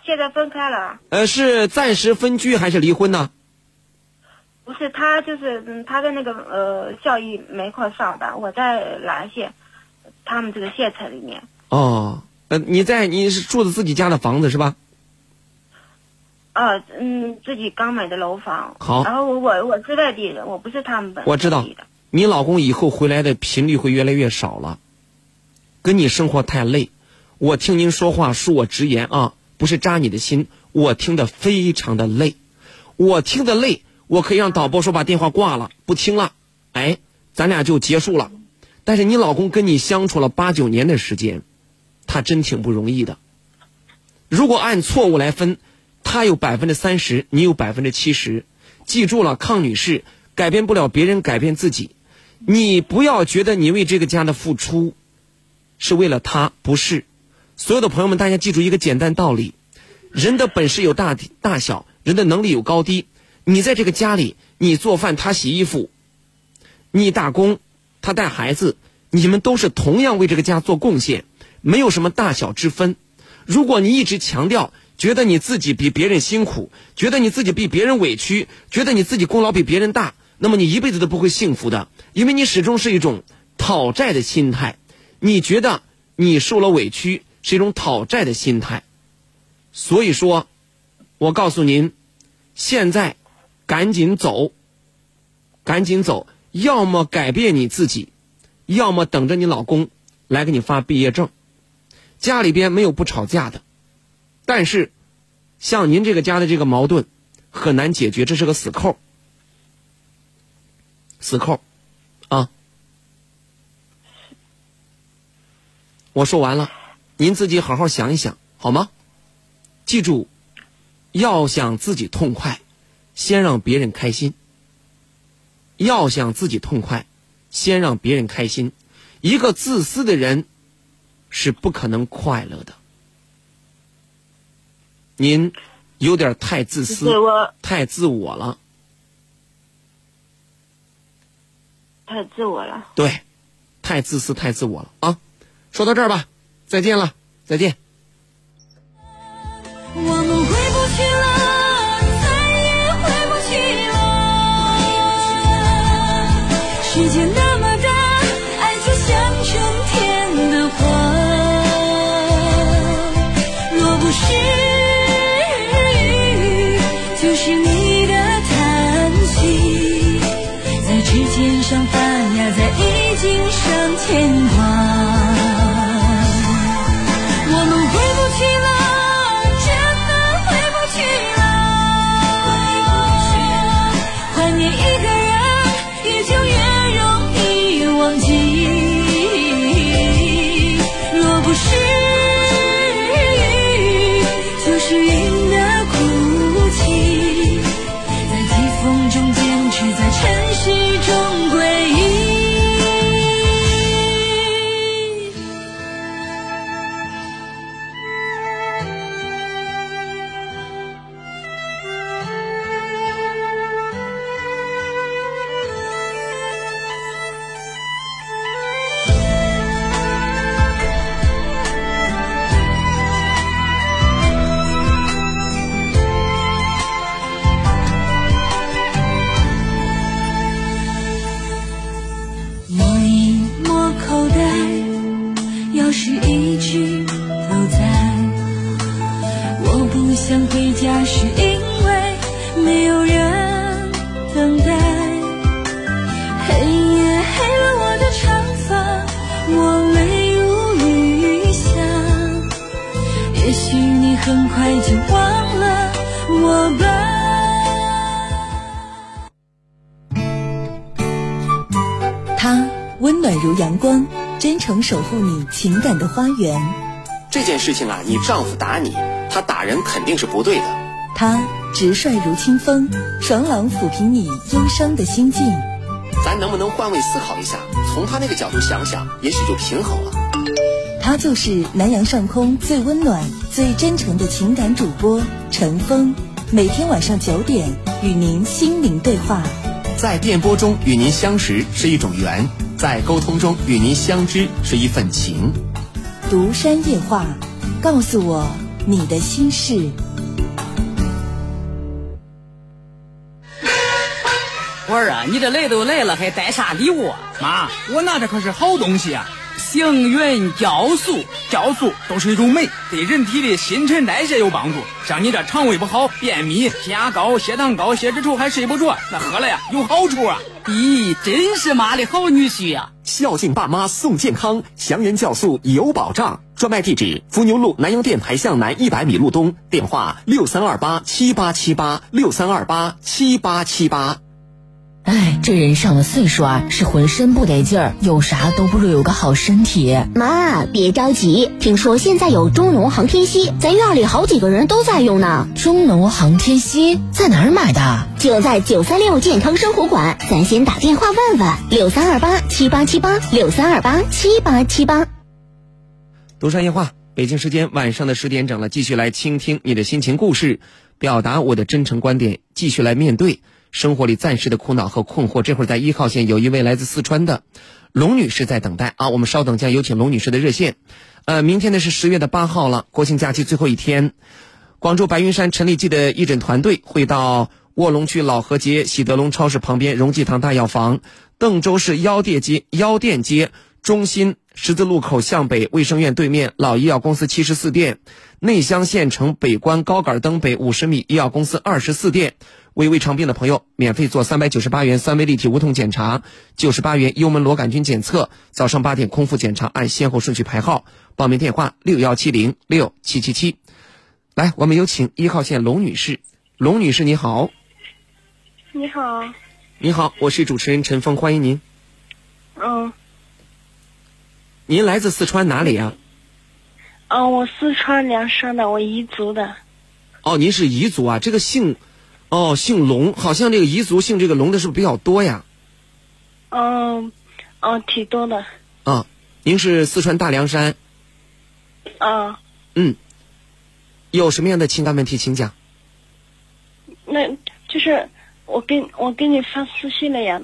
现在分开了，呃，是暂时分居还是离婚呢？不是他就是嗯他在那个呃教育煤矿上班，我在兰县，他们这个县城里面。哦，呃，你在你是住的自己家的房子是吧？啊，嗯，自己刚买的楼房。好然后我我我是外地人，我不是他们本我知道。你老公以后回来的频率会越来越少了，跟你生活太累。我听您说话，恕我直言啊，不不是扎你的心，我听得非常的累，我听得累，我可以让导播说把电话挂了，不听了，哎，咱俩就结束了。但是你老公跟你相处了八九年的时间，他真挺不容易的。如果按错误来分，他有百分之三十，你有百分之七十。记住了，康女士，改变不了别人，改变自己。你不要觉得你为这个家的付出是为了他，不是。所有的朋友们，大家记住一个简单道理：人的本事有大大小，人的能力有高低。你在这个家里，你做饭，他洗衣服；你打工，他带孩子，你们都是同样为这个家做贡献，没有什么大小之分。如果你一直强调，觉得你自己比别人辛苦，觉得你自己比别人委屈，觉得你自己功劳比别人大，那么你一辈子都不会幸福的，因为你始终是一种讨债的心态。你觉得你受了委屈是一种讨债的心态，所以说，我告诉您，现在赶紧走，赶紧走，要么改变你自己，要么等着你老公来给你发毕业证。家里边没有不吵架的。但是，像您这个家的这个矛盾很难解决，这是个死扣，死扣，啊！我说完了，您自己好好想一想，好吗？记住，要想自己痛快，先让别人开心；要想自己痛快，先让别人开心。一个自私的人是不可能快乐的。您有点太自私，太自我了，太自我了。对，太自私，太自我了啊！说到这儿吧，再见了，再见。情感的花园。这件事情啊，你丈夫打你，他打人肯定是不对的。他直率如清风，爽朗抚平你忧伤的心境。咱能不能换位思考一下，从他那个角度想想，也许就平衡了。他就是南阳上空最温暖、最真诚的情感主播陈峰，每天晚上九点与您心灵对话。在电波中与您相识是一种缘，在沟通中与您相知是一份情。独山夜话，告诉我你的心事。我儿啊，你这来都来了，还带啥礼物啊？妈，我拿的可是好东西啊！星云酵素，酵素都是一种酶，对人体的新陈代谢有帮助。像你这肠胃不好、便秘、血压高、血糖高、血脂稠还睡不着，那喝了呀有好处啊！咦，真是妈的好女婿呀、孝敬爸妈送健康，祥源酵素有保障。专卖地址：伏牛路南阳电台向南一百米路东，电话六三二八七八七八六三二八七八七八。哎，这人上了岁数啊，是浑身不得劲儿，有啥都不如有个好身体。妈，别着急，听说现在有中农航天硒，咱院里好几个人都在用呢。中农航天硒在哪儿买的？就在九三六健康生活馆，咱先打电话问问，六三二八七八七八六三二八七八七八。独山夜话，北京时间晚上的十点整了，继续来倾听你的心情故事，表达我的真诚观点，继续来面对。生活里暂时的苦恼和困惑，这会儿在一号线有一位来自四川的龙女士在等待啊，我们稍等将有请龙女士的热线。呃，明天呢是十月的八号了，国庆假期最后一天，广州白云山陈立记的义诊团队会到卧龙区老河街喜德龙超市旁边荣济堂大药房，邓州市腰店街腰店街中心十字路口向北卫生院对面老医药公司七十四店，内乡县城北关高杆灯北五十米医药公司二十四店。为胃肠病的朋友免费做三百九十八元三维立体无痛检查，九十八元幽门螺杆菌检测。早上八点空腹检查，按先后顺序排号。报名电话六幺七零六七七七。来，我们有请一号线龙女士。龙女士，你好。你好。你好，我是主持人陈峰，欢迎您。嗯。您来自四川哪里呀？嗯，我四川凉山的，我彝族的。哦，您是彝族啊？这个姓。哦，姓龙，好像这个彝族姓这个龙的是不是比较多呀？嗯，哦，挺多的。啊，您是四川大凉山。啊。嗯。有什么样的情感问题，请讲。那就是我给我给你发私信了呀。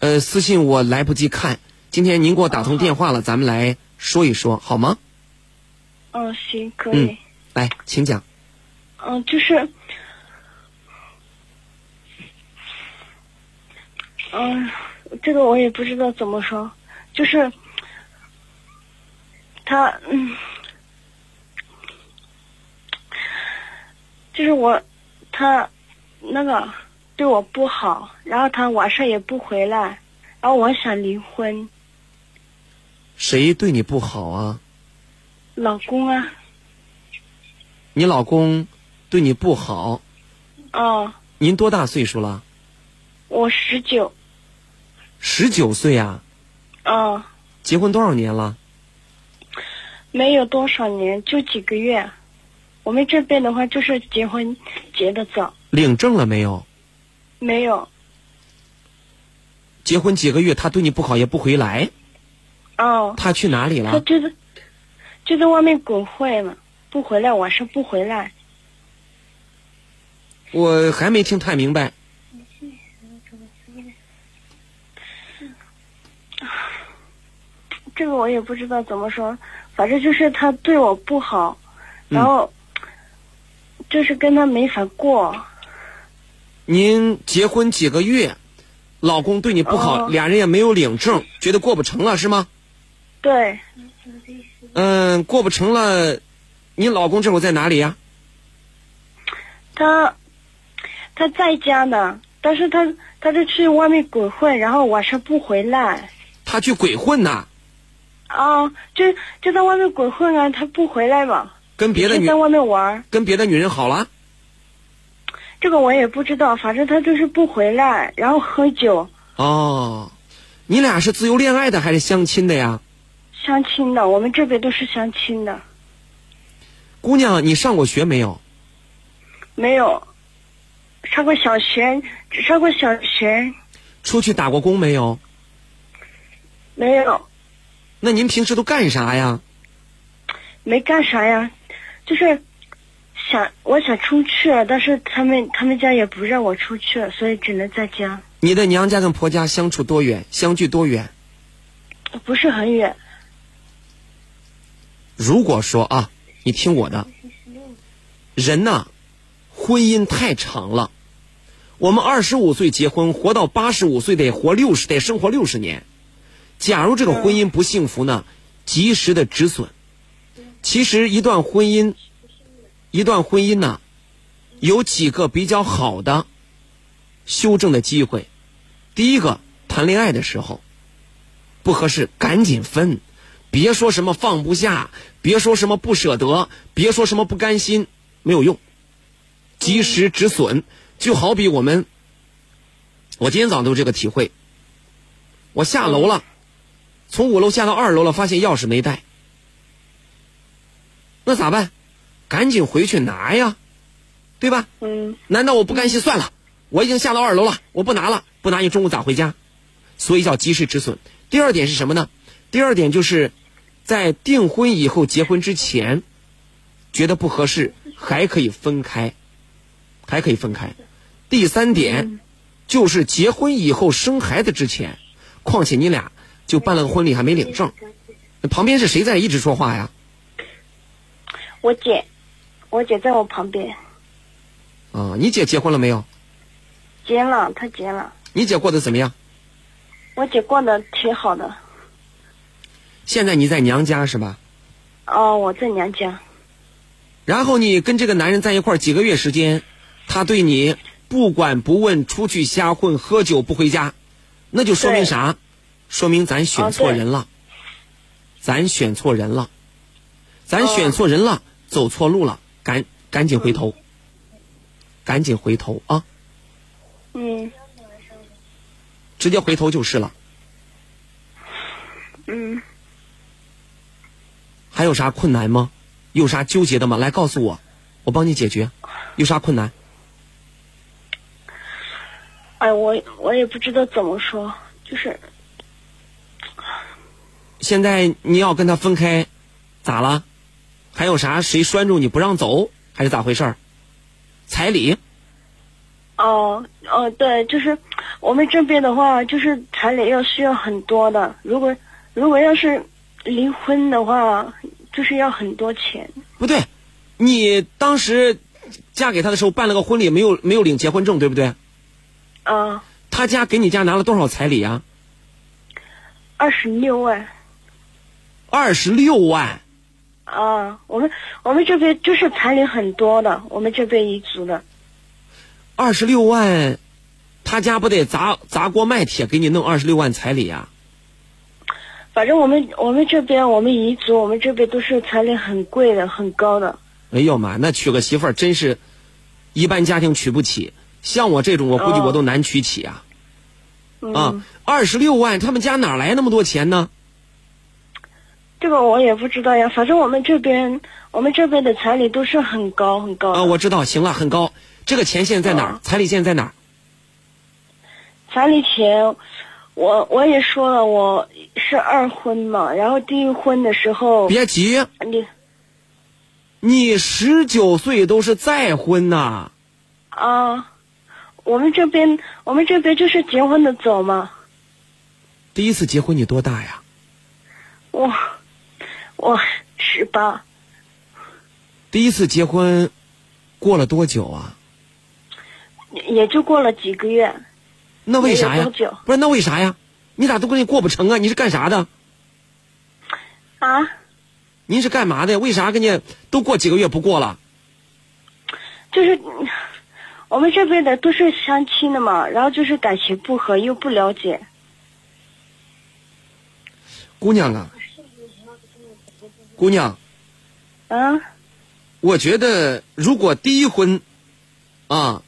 呃，私信我来不及看，今天您给我打通电话了，咱们来说一说，好吗？嗯，行，可以。嗯，来，请讲。嗯，就是。嗯，这个我也不知道怎么说，就是他，嗯，就是我，他那个对我不好，然后他晚上也不回来，然后我想离婚。谁对你不好啊？老公啊。你老公对你不好？哦。您多大岁数了？我十九。十九岁啊，哦，结婚多少年了？没有多少年，就几个月。我们这边的话，就是结婚结的早。领证了没有？没有。结婚几个月，他对你不好也不回来。哦。他去哪里了？他就在就在外面滚会了，不回来，晚上不回来。我还没听太明白。这个我也不知道怎么说，反正就是他对我不好，然后就是跟他没法过。您结婚几个月，老公对你不好，俩人也没有领证，觉得过不成了是吗？对。嗯，过不成了，你老公这会在哪里呀？他他在家呢，但是他他就去外面鬼混，然后晚上不回来。他去鬼混呐？啊，就就在外面鬼混啊，他不回来嘛？跟别的女在外面玩，跟别的女人好了？这个我也不知道，反正他就是不回来，然后喝酒。哦，你俩是自由恋爱的还是相亲的呀？相亲的，我们这边都是相亲的。姑娘，你上过学没有？没有，上过小学，只上过小学。出去打过工没有？没有。那您平时都干啥呀？没干啥呀，就是想我想出去，但是他们他们家也不让我出去，所以只能在家。你的娘家跟婆家相处多远？相距多远？不是很远。如果说啊，你听我的，人呐，婚姻太长了。我们二十五岁结婚，活到八十五岁得活六十，得生活六十年。假如这个婚姻不幸福呢，及时的止损。其实一段婚姻，一段婚姻呢，有几个比较好的修正的机会。第一个，谈恋爱的时候不合适赶紧分，别说什么放不下，别说什么不舍得，别说什么不甘心，没有用。及时止损，就好比我们，我今天早上都有这个体会。我下楼了，从五楼下到二楼了，发现钥匙没带，那咋办？赶紧回去拿呀，对吧？嗯。难道我不甘心？算了，我已经下到二楼了，我不拿了，不拿你中午咋回家？所以叫及时止损。第二点是什么呢？第二点就是，在订婚以后、结婚之前，觉得不合适，还可以分开，还可以分开。第三点，就是结婚以后生孩子之前，况且你俩就办了个婚礼还没领证，旁边是谁在一直说话呀？我姐，我姐在我旁边，啊，你姐结婚了没有？结了，她结了，你姐过得怎么样？我姐过得挺好的。现在你在娘家是吧？哦，我在娘家。然后你跟这个男人在一块儿几个月时间，他对你不管不问，出去瞎混喝酒不回家，那就说明啥？说明咱选错人了，咱选错人了，咱选错人了，走错路了，赶赶紧回头，赶紧回头啊！嗯直接回头就是了。嗯，还有啥困难吗？有啥纠结的吗？来告诉我，我帮你解决。有啥困难？哎，我我也不知道怎么说，就是现在你要跟他分开，咋了？还有啥？谁拴住你不让走，还是咋回事儿？彩礼？哦哦，对，就是我们这边的话，就是彩礼要需要很多的。如果如果要是离婚的话，就是要很多钱。不对，你当时嫁给他的时候办了个婚礼，没有没有领结婚证，对不对？啊，他家给你家拿了多少彩礼啊？二十六万。二十六万。啊，我们我们这边就是彩礼很多的，我们这边彝族的。二十六万，他家不得砸砸锅卖铁给你弄二十六万彩礼啊？反正我们我们这边我们彝族我们这边都是彩礼很贵的，很高的。哎呦妈，那娶个媳妇儿真是一般家庭娶不起，像我这种我估计我都难娶起啊。嗯、啊，二十六万，他们家哪来那么多钱呢？这个我也不知道呀，反正我们这边我们这边的彩礼都是很高很高的。啊，我知道，行了，很高。这个钱现在在哪儿？彩礼现在在哪儿？彩礼钱，我我也说了，我是二婚嘛，然后第一婚的时候。别急。你。你十九岁都是再婚呐。啊，我们这边我们这边就是结婚的早嘛。第一次结婚你多大呀？我我十八。第一次结婚过了多久啊？也就过了几个月。那为啥呀？不是那为啥呀？你咋都跟你过不成啊？你是干啥的？啊？您是干嘛的？为啥跟你都过几个月不过了？就是我们这边的都是相亲的嘛，然后就是感情不和又不了解。姑娘啊，姑娘。嗯。我觉得如果第一婚，啊，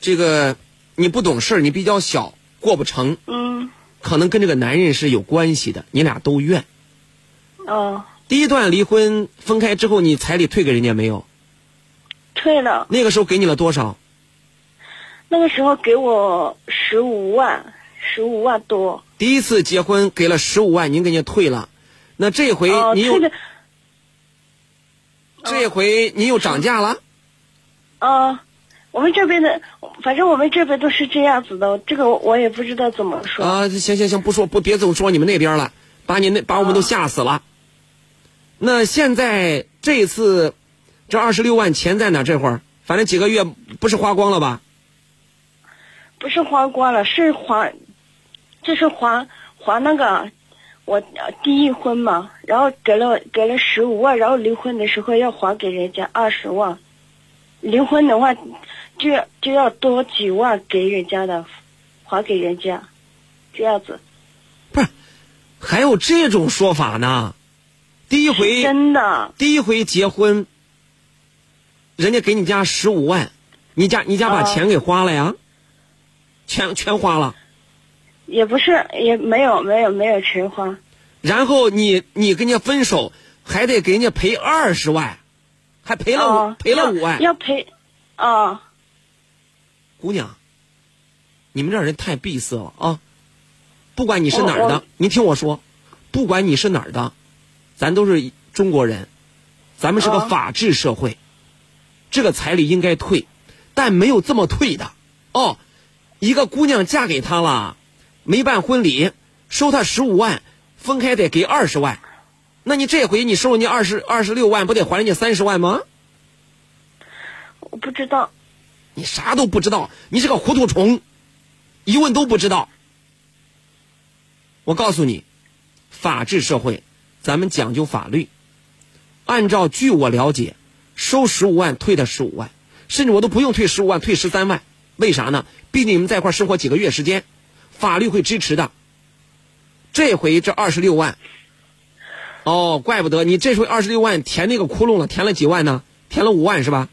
这个你不懂事儿，你比较小，过不成，嗯，可能跟这个男人是有关系的，你俩都怨。哦。第一段离婚分开之后，你彩礼退给人家没有？退了。那个时候给你了多少？那个时候给我十五万，十五万多。第一次结婚给了十五万，您给人家退了，那这回你又。哦这回您又涨价了？啊，我们这边的，反正我们这边都是这样子的，这个我也不知道怎么说。啊，行行行，不说不别总说你们那边了，把你那把我们都吓死了。啊、那现在这一次，这二十六万钱在哪？这会儿反正几个月不是花光了吧？不是花光了，是还，就是还还那个。我第一婚嘛，然后给了给了十五万，然后离婚的时候要还给人家二十万，离婚的话就要就要多几万给人家的，还给人家，这样子。不是，还有这种说法呢？第一回真的，第一回结婚，人家给你家十五万，你家你家把哦钱给花了呀？全全花了。也不是，也没有没有没有全花。然后你你跟人家分手，还得给人家赔二十万，还赔了五、哦赔了五万。要赔，啊，姑娘，你们这人太闭塞了啊！不管你是哪儿的，你听我说，不管你是哪儿的，咱都是中国人，咱们是个哦法治社会，这个彩礼应该退，但没有这么退的哦。一个姑娘嫁给他了，没办婚礼，收他十五万，分开得给二十万，那你这回你收人家二十二十六万，不得还人家三十万吗？我不知道。你啥都不知道，你是个糊涂虫，一问都不知道。我告诉你，法治社会，咱们讲究法律。按照据我了解，收十五万退他十五万，甚至我都不用退十五万，退十三万。为啥呢？毕竟你们在一块生活几个月时间，法律会支持的。这回这二十六万，哦，怪不得你这回二十六万填那个窟窿了，填了几万呢？填了五万是吧？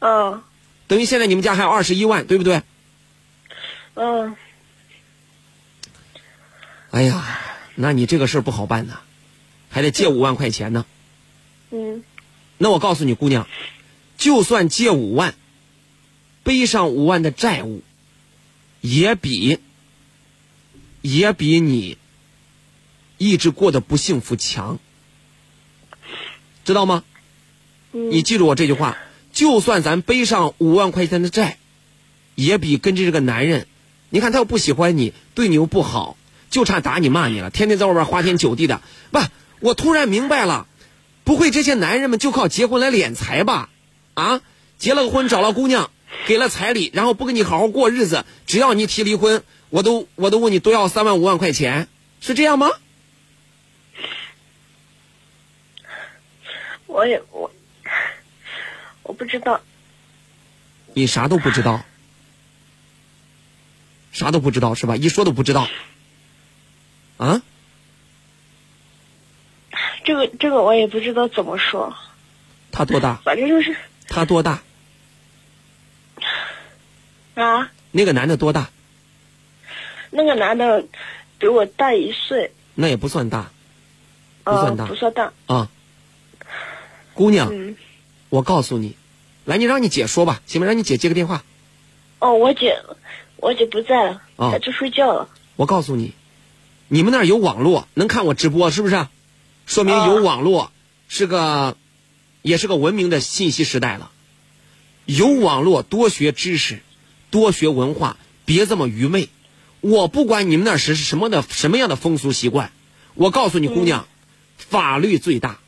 嗯等于现在你们家还有二十一万，对不对？嗯，哎呀，那你这个事儿不好办呐，还得借五万块钱呢。嗯那我告诉你，姑娘，就算借五万，背上五万的债务，也比也比你一直过得不幸福强，知道吗？嗯你记住我这句话，就算咱背上五万块钱的债，也比跟着这个男人，你看他又不喜欢你，对你又不好，就差打你骂你了，天天在外边花天酒地的。不，我突然明白了，不会这些男人们就靠结婚来敛财吧？啊，结了个婚，找了姑娘，给了彩礼，然后不跟你好好过日子，只要你提离婚，我都我都问你多要三万五万块钱，是这样吗？我也我我不知道。你啥都不知道，啥都不知道是吧？一说都不知道，啊？这个这个我也不知道怎么说，他多大？反正就是他多大？啊，那个男的多大？那个男的比我大一岁，那也不算大，不呃算，大不算大。啊。姑娘，嗯，我告诉你，来，你让你姐说吧，行吗？让你姐接个电话。哦，我姐我姐不在了，哦她去睡觉了。我告诉你，你们那儿有网络，能看我直播是不是？说明有网络是个，也是个文明的信息时代了。有网络，多学知识，多学文化，别这么愚昧。我不管你们那儿是什么的什么样的风俗习惯，我告诉你，姑娘，法律最大，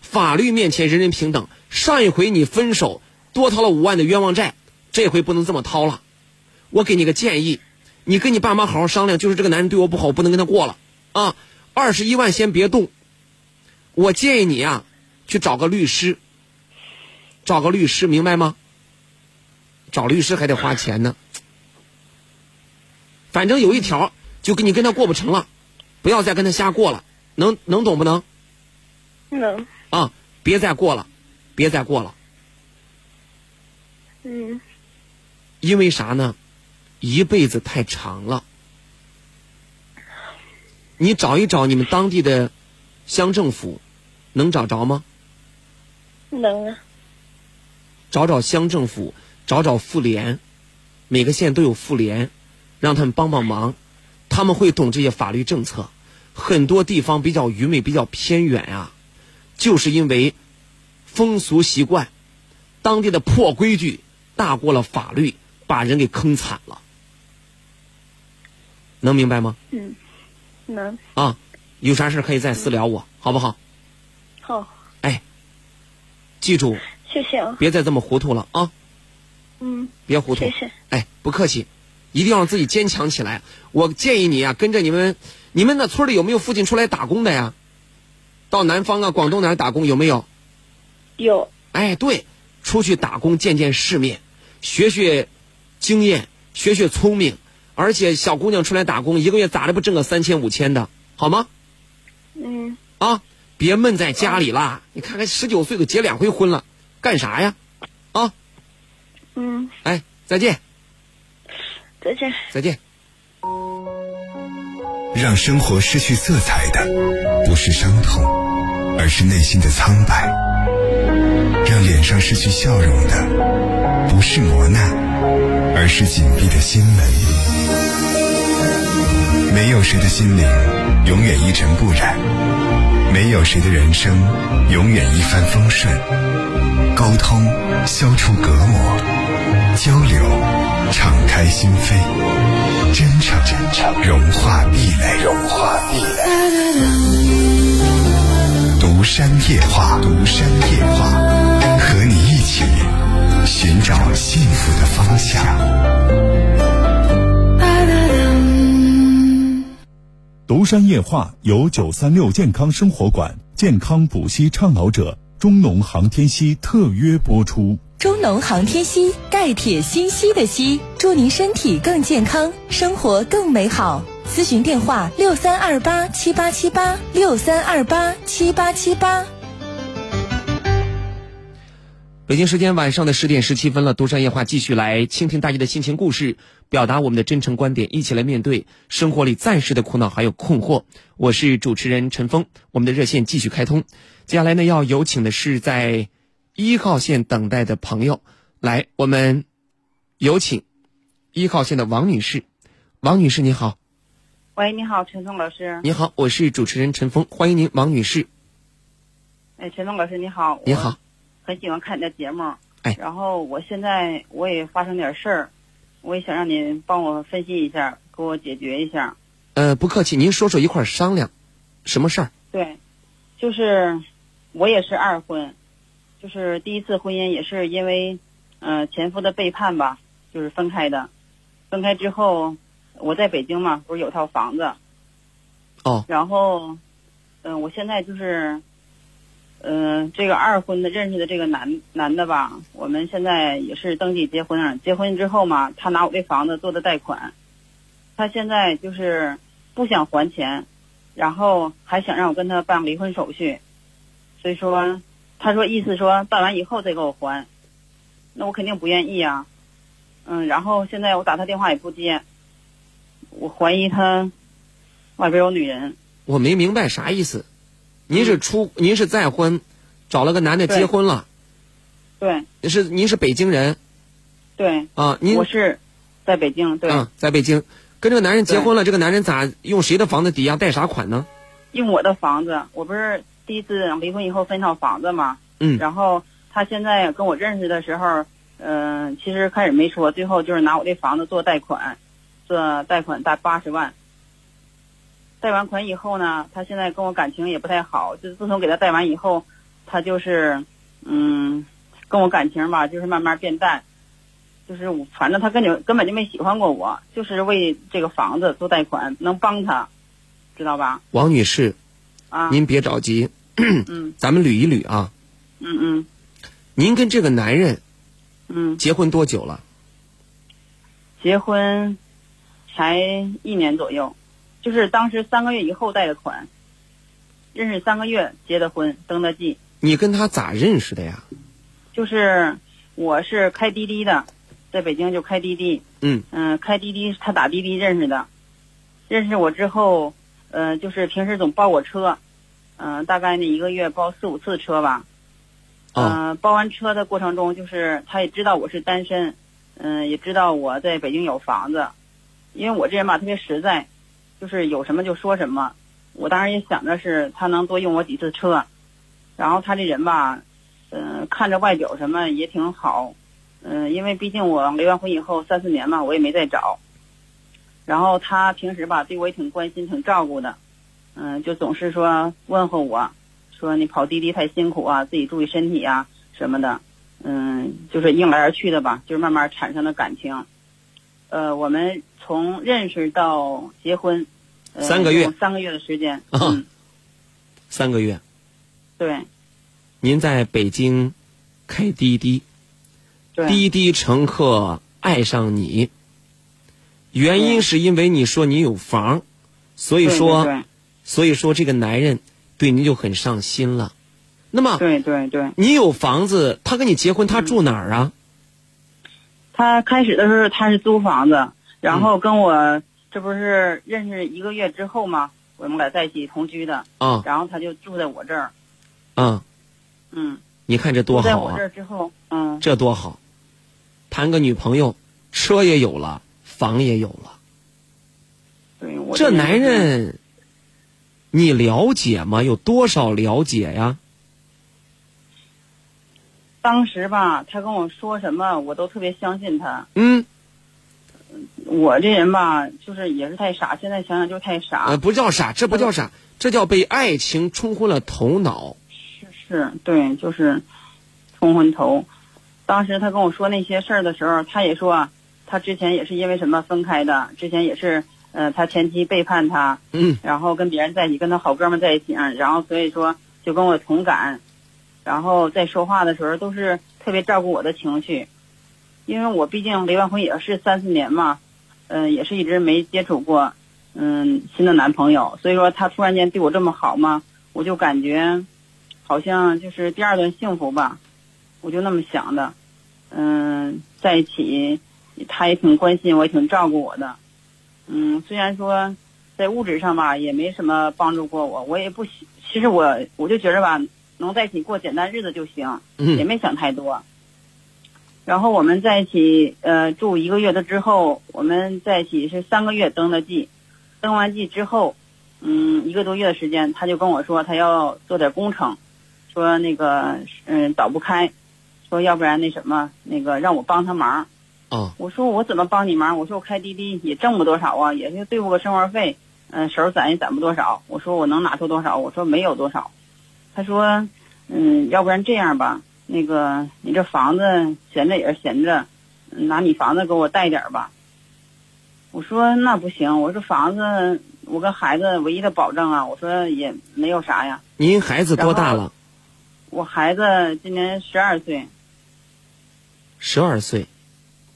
法律面前人人平等。上一回你分手多掏了五万的冤枉债，这回不能这么掏了。我给你个建议，你跟你爸妈好好商量，就是这个男人对我不好，我不能跟他过了啊。二十一万先别动，我建议你啊，去找个律师，找个律师，明白吗？找律师还得花钱呢。反正有一条，就跟你跟他过不成了，不要再跟他瞎过了，能能懂不能？能，啊，别再过了，别再过了，嗯因为啥呢？一辈子太长了。你找一找你们当地的乡政府，能找着吗？能啊，找找乡政府，找找妇联，每个县都有妇联，让他们帮帮忙，他们会懂这些法律政策。很多地方比较愚昧、比较偏远啊，就是因为风俗习惯、当地的破规矩大过了法律，把人给坑惨了。能明白吗？嗯，能，啊，有啥事可以再私聊我，好不好？好，哎，记住，谢谢啊，别再这么糊涂了啊！嗯，别糊涂。谢谢。哎，不客气，一定要让自己坚强起来。我建议你啊，跟着你们，你们那村里有没有附近出来打工的呀？到南方啊、广东哪儿打工有没有？有，哎，对，出去打工见见世面，学学经验，学学聪明。而且小姑娘出来打工，一个月咋的不挣个三千五千的，好吗？嗯啊，别闷在家里啦！你看看十九岁都结两回婚了，干啥呀？啊，嗯，哎，再见，再见。再见。让生活失去色彩的，不是伤痛，而是内心的苍白；让脸上失去笑容的，不是磨难，而是紧闭的心门。没有谁的心灵永远一尘不染，没有谁的人生永远一帆风顺。沟通，消除隔膜；交流，敞开心扉；真诚，真诚，融化壁垒，融化壁垒。独山夜话，独山夜话，起寻找幸福的方向。独山夜话由九三六健康生活馆健康补硒倡导者中农航天硒特约播出。中农航天硒，钙铁锌硒的硒，祝您身体更健康，生活更美好。咨询电话：六三二八七八七八六三二八七八七八。北京时间晚上的十点十七分了，独山夜话继续来倾听大家的心情故事，表达我们的真诚观点，一起来面对生活里暂时的苦恼还有困惑。我是主持人陈峰，我们的热线继续开通。接下来呢，要有请的是在一号线等待的朋友，来，我们有请一号线的王女士。王女士，你好。喂，你好，陈峰老师。你好，我是主持人陈峰，欢迎您，王女士。哎，陈峰老师你好。你好。很喜欢看你的节目，哎，然后我现在我也发生点事儿，我也想让您帮我分析一下，给我解决一下。呃，不客气，您说说一块儿商量，什么事儿？对，就是我也是二婚，就是第一次婚姻也是因为，呃，前夫的背叛吧，就是分开的。分开之后，我在北京嘛，不是有套房子。哦。然后，嗯、我现在就是。嗯，这个二婚的认识的这个男男的吧，我们现在也是登记结婚了。结婚之后嘛，他拿我这房子做的贷款，他现在就是不想还钱，然后还想让我跟他办离婚手续，所以说他说意思说办完以后再给我还，那我肯定不愿意啊。嗯，然后现在我打他电话也不接，我怀疑他外边有女人。我没明白啥意思。您是初，您是再婚，找了个男的结婚了。对。是您是北京人。对。啊，您我是在北京，对。嗯，在北京，跟这个男人结婚了，这个男人咋用谁的房子抵押贷啥款呢？用我的房子，我不是第一次离婚以后分套房子嘛。嗯。然后他现在跟我认识的时候，嗯、其实开始没说，最后就是拿我这房子做贷款，做贷款贷八十万。贷完款以后呢，他现在跟我感情也不太好。就是自从给他贷完以后，他就是，嗯，跟我感情吧，就是慢慢变淡。就是我反正他根本根本就没喜欢过我，就是为这个房子做贷款，能帮他，知道吧？王女士，啊，您别着急，嗯 (clears throat) 咱们捋一捋啊。嗯嗯您跟这个男人嗯，结婚多久了？结婚才一年左右，就是当时三个月以后贷的款，认识三个月结的婚，登的记。你跟他咋认识的呀？就是我是开滴滴的，在北京就开滴滴，嗯嗯、开滴滴他打滴滴认识的，认识我之后，呃，就是平时总包我车，嗯、大概那一个月包四五次车吧。嗯、包完车的过程中，就是他也知道我是单身，嗯、也知道我在北京有房子，因为我这人吧特别实在，就是有什么就说什么。我当时也想着是他能多用我几次车，然后他这人吧，嗯、看着外表什么也挺好，嗯、因为毕竟我离完婚以后三四年嘛，我也没再找。然后他平时吧对我也挺关心、挺照顾的，嗯、就总是说问候我，说你跑滴滴太辛苦啊，自己注意身体啊什么的，嗯，就是应来而去的吧，就是慢慢产生的感情。呃，我们从认识到结婚，呃、三个月。三个月的时间，啊。嗯，三个月。对。您在北京开滴滴，滴滴乘客爱上你，原因是因为你说你有房，所以说，所以说这个男人对您就很上心了。那么，对对对，你有房子，他跟你结婚，他住哪儿啊？他开始的时候他是租房子，嗯然后跟我这不是认识一个月之后嘛，我们俩在一起同居的，啊然后他就住在我这儿，嗯，嗯，你看这多好啊在我这！儿之后，嗯，这多好，谈个女朋友，车也有了，房也有了。对我这男人，你了解吗？有多少了解呀？当时吧，他跟我说什么，我都特别相信他。嗯，我这人吧，就是也是太傻，现在想想就太傻。呃，不叫傻，这不叫傻，这叫被爱情冲昏了头脑。是是对，就是冲昏头。当时他跟我说那些事儿的时候，他也说他之前也是因为什么分开的，之前也是呃他前妻背叛他，嗯，然后跟别人在一起，跟他好哥们在一起，嗯然后所以说就跟我同感，然后在说话的时候都是特别照顾我的情绪，因为我毕竟离完婚也是三四年嘛，嗯、也是一直没接触过嗯新的男朋友，所以说他突然间对我这么好嘛，我就感觉好像就是第二段幸福吧，我就那么想的，嗯，在一起他也挺关心我，也挺照顾我的，嗯，虽然说在物质上吧也没什么帮助过我，我也不喜，其实我我就觉着吧，能在一起过简单日子就行，嗯也没想太多。然后我们在一起呃住一个月的之后，我们在一起是三个月登的记，登完记之后，嗯，一个多月的时间，他就跟我说他要做点工程，说那个嗯倒不开，说要不然那什么那个让我帮他忙。哦，我说我怎么帮你忙？我说我开滴滴也挣不多少啊，也就对付个生活费，嗯、手攒也攒不多少。我说我能拿出多少？我说没有多少。他说，嗯，要不然这样吧，那个你这房子闲着也是闲着，嗯拿你房子给我贷点吧。我说那不行，我说房子我跟孩子唯一的保障啊，我说也没有啥呀。您孩子多大了？我孩子今年十二岁，十二岁。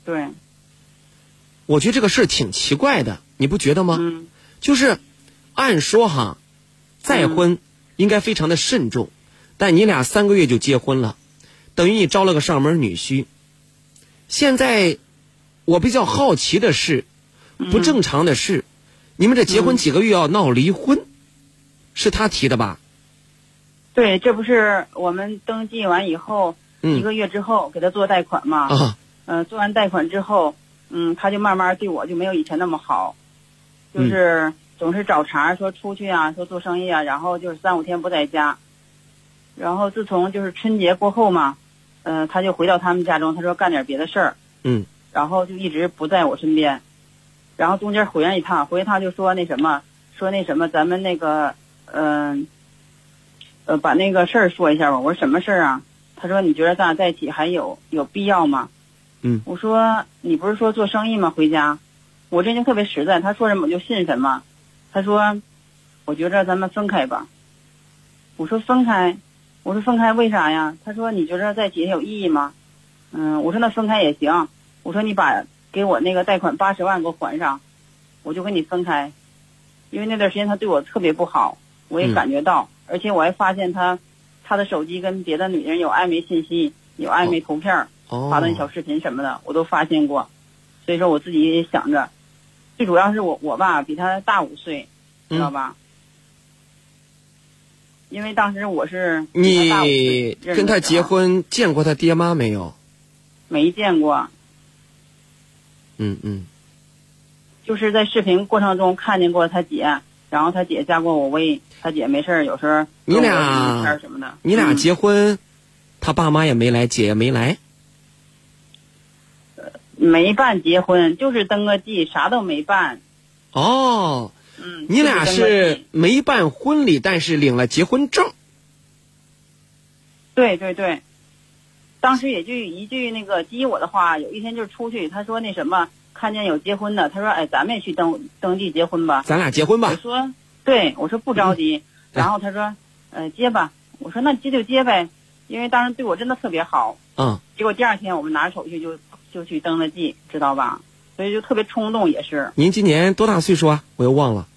对，我觉得这个事儿挺奇怪的，你不觉得吗？嗯就是按说哈，再婚应该非常的慎重，但你俩三个月就结婚了，等于你招了个上门女婿。现在我比较好奇的是，不正常的是，你们这结婚几个月要闹离婚，是他提的吧？对，这不是我们登记完以后、嗯一个月之后给他做贷款嘛？啊，嗯、做完贷款之后，嗯，他就慢慢对我就没有以前那么好，嗯就是总是找茬说出去啊，说做生意啊，然后就是三五天不在家。然后自从就是春节过后嘛，嗯、他就回到他们家中，他说干点别的事儿，嗯然后就一直不在我身边。然后中间回来一趟，回来一趟就说那什么，说那什么，咱们那个，嗯、呃，把那个事儿说一下吧。我说什么事儿啊？他说你觉得咱俩在一起还有有必要吗？嗯，我说你不是说做生意吗？回家，我这人就特别实在，他说什么我就信什么。他说，我觉着咱们分开吧。我说分开，我说分开为啥呀？他说你觉得在一起还有意义吗？嗯，我说那分开也行。我说你把给我那个贷款八十万给我还上，我就跟你分开。因为那段时间他对我特别不好，我也嗯感觉到，而且我还发现他他的手机跟别的女人有暧昧信息，有暧昧图片，哦发的小视频什么的，我都发现过。所以说我自己也想着，最主要是我我吧比他大五岁，知道吧？因为当时我是你跟他结婚见过他爹妈没有？没见过，嗯嗯，就是在视频过程中看见过他姐，然后他姐加过我微，他姐没事儿有时候你俩什么的，你俩嗯结婚，他爸妈也没来，姐也没来。没办结婚，就是登个记，啥都没办。哦，嗯，你俩是没办婚礼，但是领了结婚证。对对对，当时也就一句那个激我的话，有一天就是出去，他说那什么，看见有结婚的，他说哎，咱们也去登登记结婚吧。咱俩结婚吧我说对，我说不着急。然后他说呃结吧，我说那结就结呗，因为当时对我真的特别好。嗯，结果第二天我们拿着手续就就去登了记，知道吧？所以就特别冲动，也是您今年多大岁数啊？我又忘了。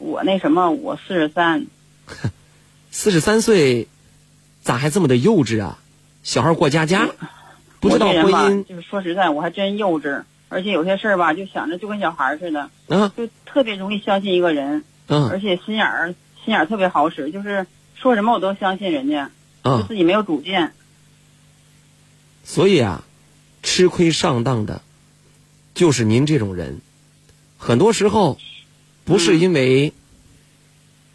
我那什么，我四十三。(laughs) 四十三岁，咋还这么的幼稚啊？小孩过家家，不知道婚姻就是说实在，我还真幼稚，而且有些事儿吧，就想着就跟小孩儿似的，啊就特别容易相信一个人，嗯而且心眼儿心眼儿特别好使，就是说什么我都相信人家，就啊，自己没有主见。所以啊，吃亏上当的，就是您这种人。很多时候，不是因为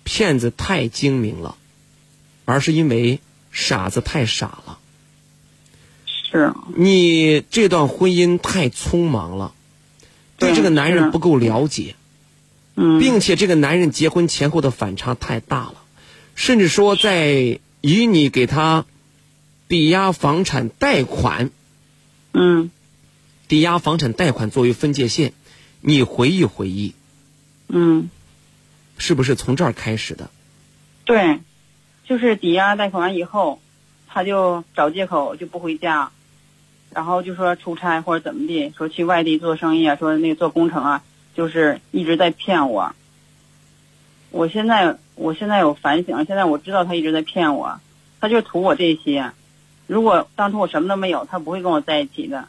骗子太精明了，而是因为傻子太傻了。是你这段婚姻太匆忙了，对对这个男人不够了解，嗯，并且这个男人结婚前后的反差太大了，甚至说在以你给他抵押房产贷款，嗯。抵押房产贷款作为分界线，你回忆回忆，嗯，是不是从这儿开始的？对，就是抵押贷款完以后，他就找借口就不回家，然后就说出差或者怎么地，说去外地做生意啊，说那个做工程啊，就是一直在骗我。我现在我现在有反省，现在我知道他一直在骗我，他就图我这些。如果当初我什么都没有，他不会跟我在一起的。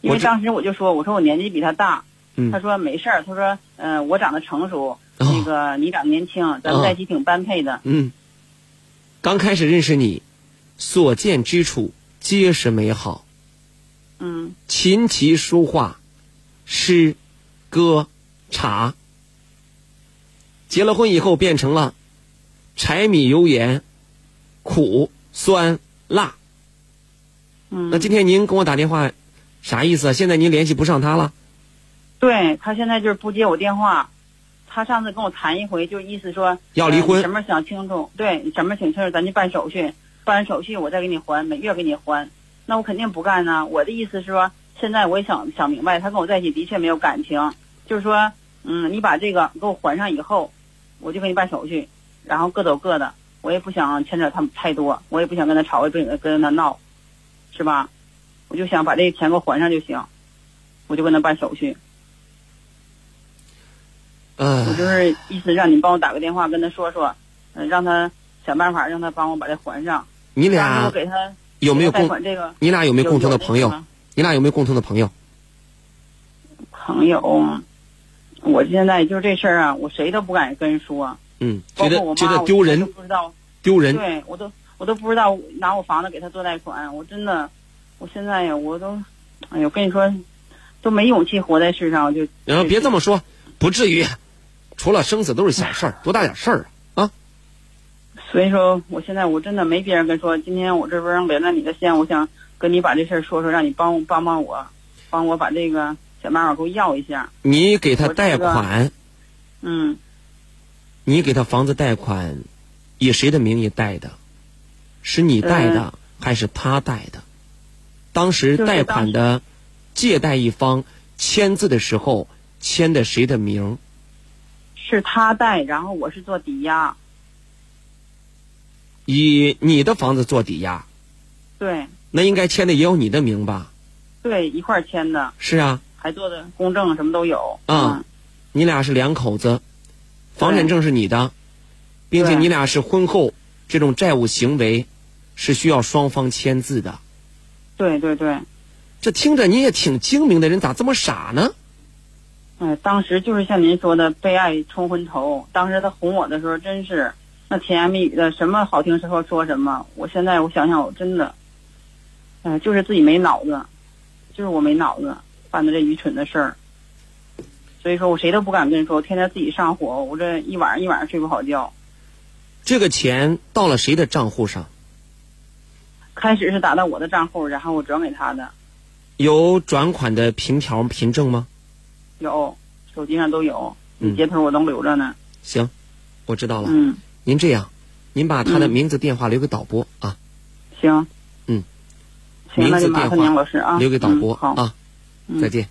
因为当时我就说，我说我年纪比他大，嗯他说没事儿，他说嗯、呃我长得成熟，哦那个你长得年轻，咱们在一起挺般配的。嗯，刚开始认识你，所见之处皆是美好，嗯琴棋书画、诗、歌、茶。结了婚以后变成了柴米油盐、苦酸辣。嗯，那今天您跟我打电话，啥意思啊？现在您联系不上他了？对他现在就是不接我电话。他上次跟我谈一回，就意思说要离婚呃什么想清楚？对，你什么请清楚，咱就办手续，办完手续我再给你还，每月给你还。那我肯定不干呢。我的意思是说，现在我也想想明白，他跟我在一起的确没有感情，就是说，嗯，你把这个给我还上以后，我就给你办手续，然后各走各的。我也不想牵扯他们太多，我也不想跟他吵，我也不想跟他闹，是吧？我就想把这个钱给我还上就行，我就跟他办手续。我嗯、就是意思让你帮我打个电话跟他说说，嗯、让他想办法让他帮我把这还上。你俩我给他有没有贷共？款这个你俩有没有共同的朋友？你俩有没有共同的朋友？朋友？我现在就是这事儿啊，我谁都不敢跟人说，嗯，觉得觉得丢人，不知道，丢人。对我都我都不知道拿我房子给他做贷款，我真的，我现在呀，我都，哎呦，跟你说，都没勇气活在世上，就然后别这么说，不至于。除了生死都是小事儿，(laughs) 多大点事儿啊？啊所以说，我现在我真的没别人跟说，今天我这边连了你的线，我想跟你把这事儿说说，让你帮帮帮我，帮我把这个想办法给我要一下。你给他贷个款，嗯，你给他房子贷款，以谁的名义贷的？是你贷的、还是他贷的？当时贷款的借贷一方签字的时候签的谁的名？是他贷，然后我是做抵押。以你的房子做抵押，对那应该签的也有你的名吧？对，一块儿签的，是啊，还做的公证什么都有。啊、你俩是两口子，房产证是你的，并且你俩是婚后这种债务行为是需要双方签字的。对对对，这听着你也挺精明的人，咋这么傻呢？哎，当时就是像您说的被爱冲昏头。当时他哄我的时候，真是那甜言蜜语的，什么好听时候说什么。我现在我想想，我真的，哎、就是自己没脑子，就是我没脑子办的这愚蠢的事儿。所以说我谁都不敢跟人说，我天天自己上火，我这一晚上一晚上睡不好觉。这个钱到了谁的账户上？开始是打到我的账户，然后我转给他的，有转款的凭条凭证吗？有手机上都有，嗯截图我都留着呢。行，我知道了。嗯，您这样，您把他的嗯名字、电话留给导播啊。行，嗯，行，那就麻电烦您老师啊，话留给导播嗯好啊。嗯再见。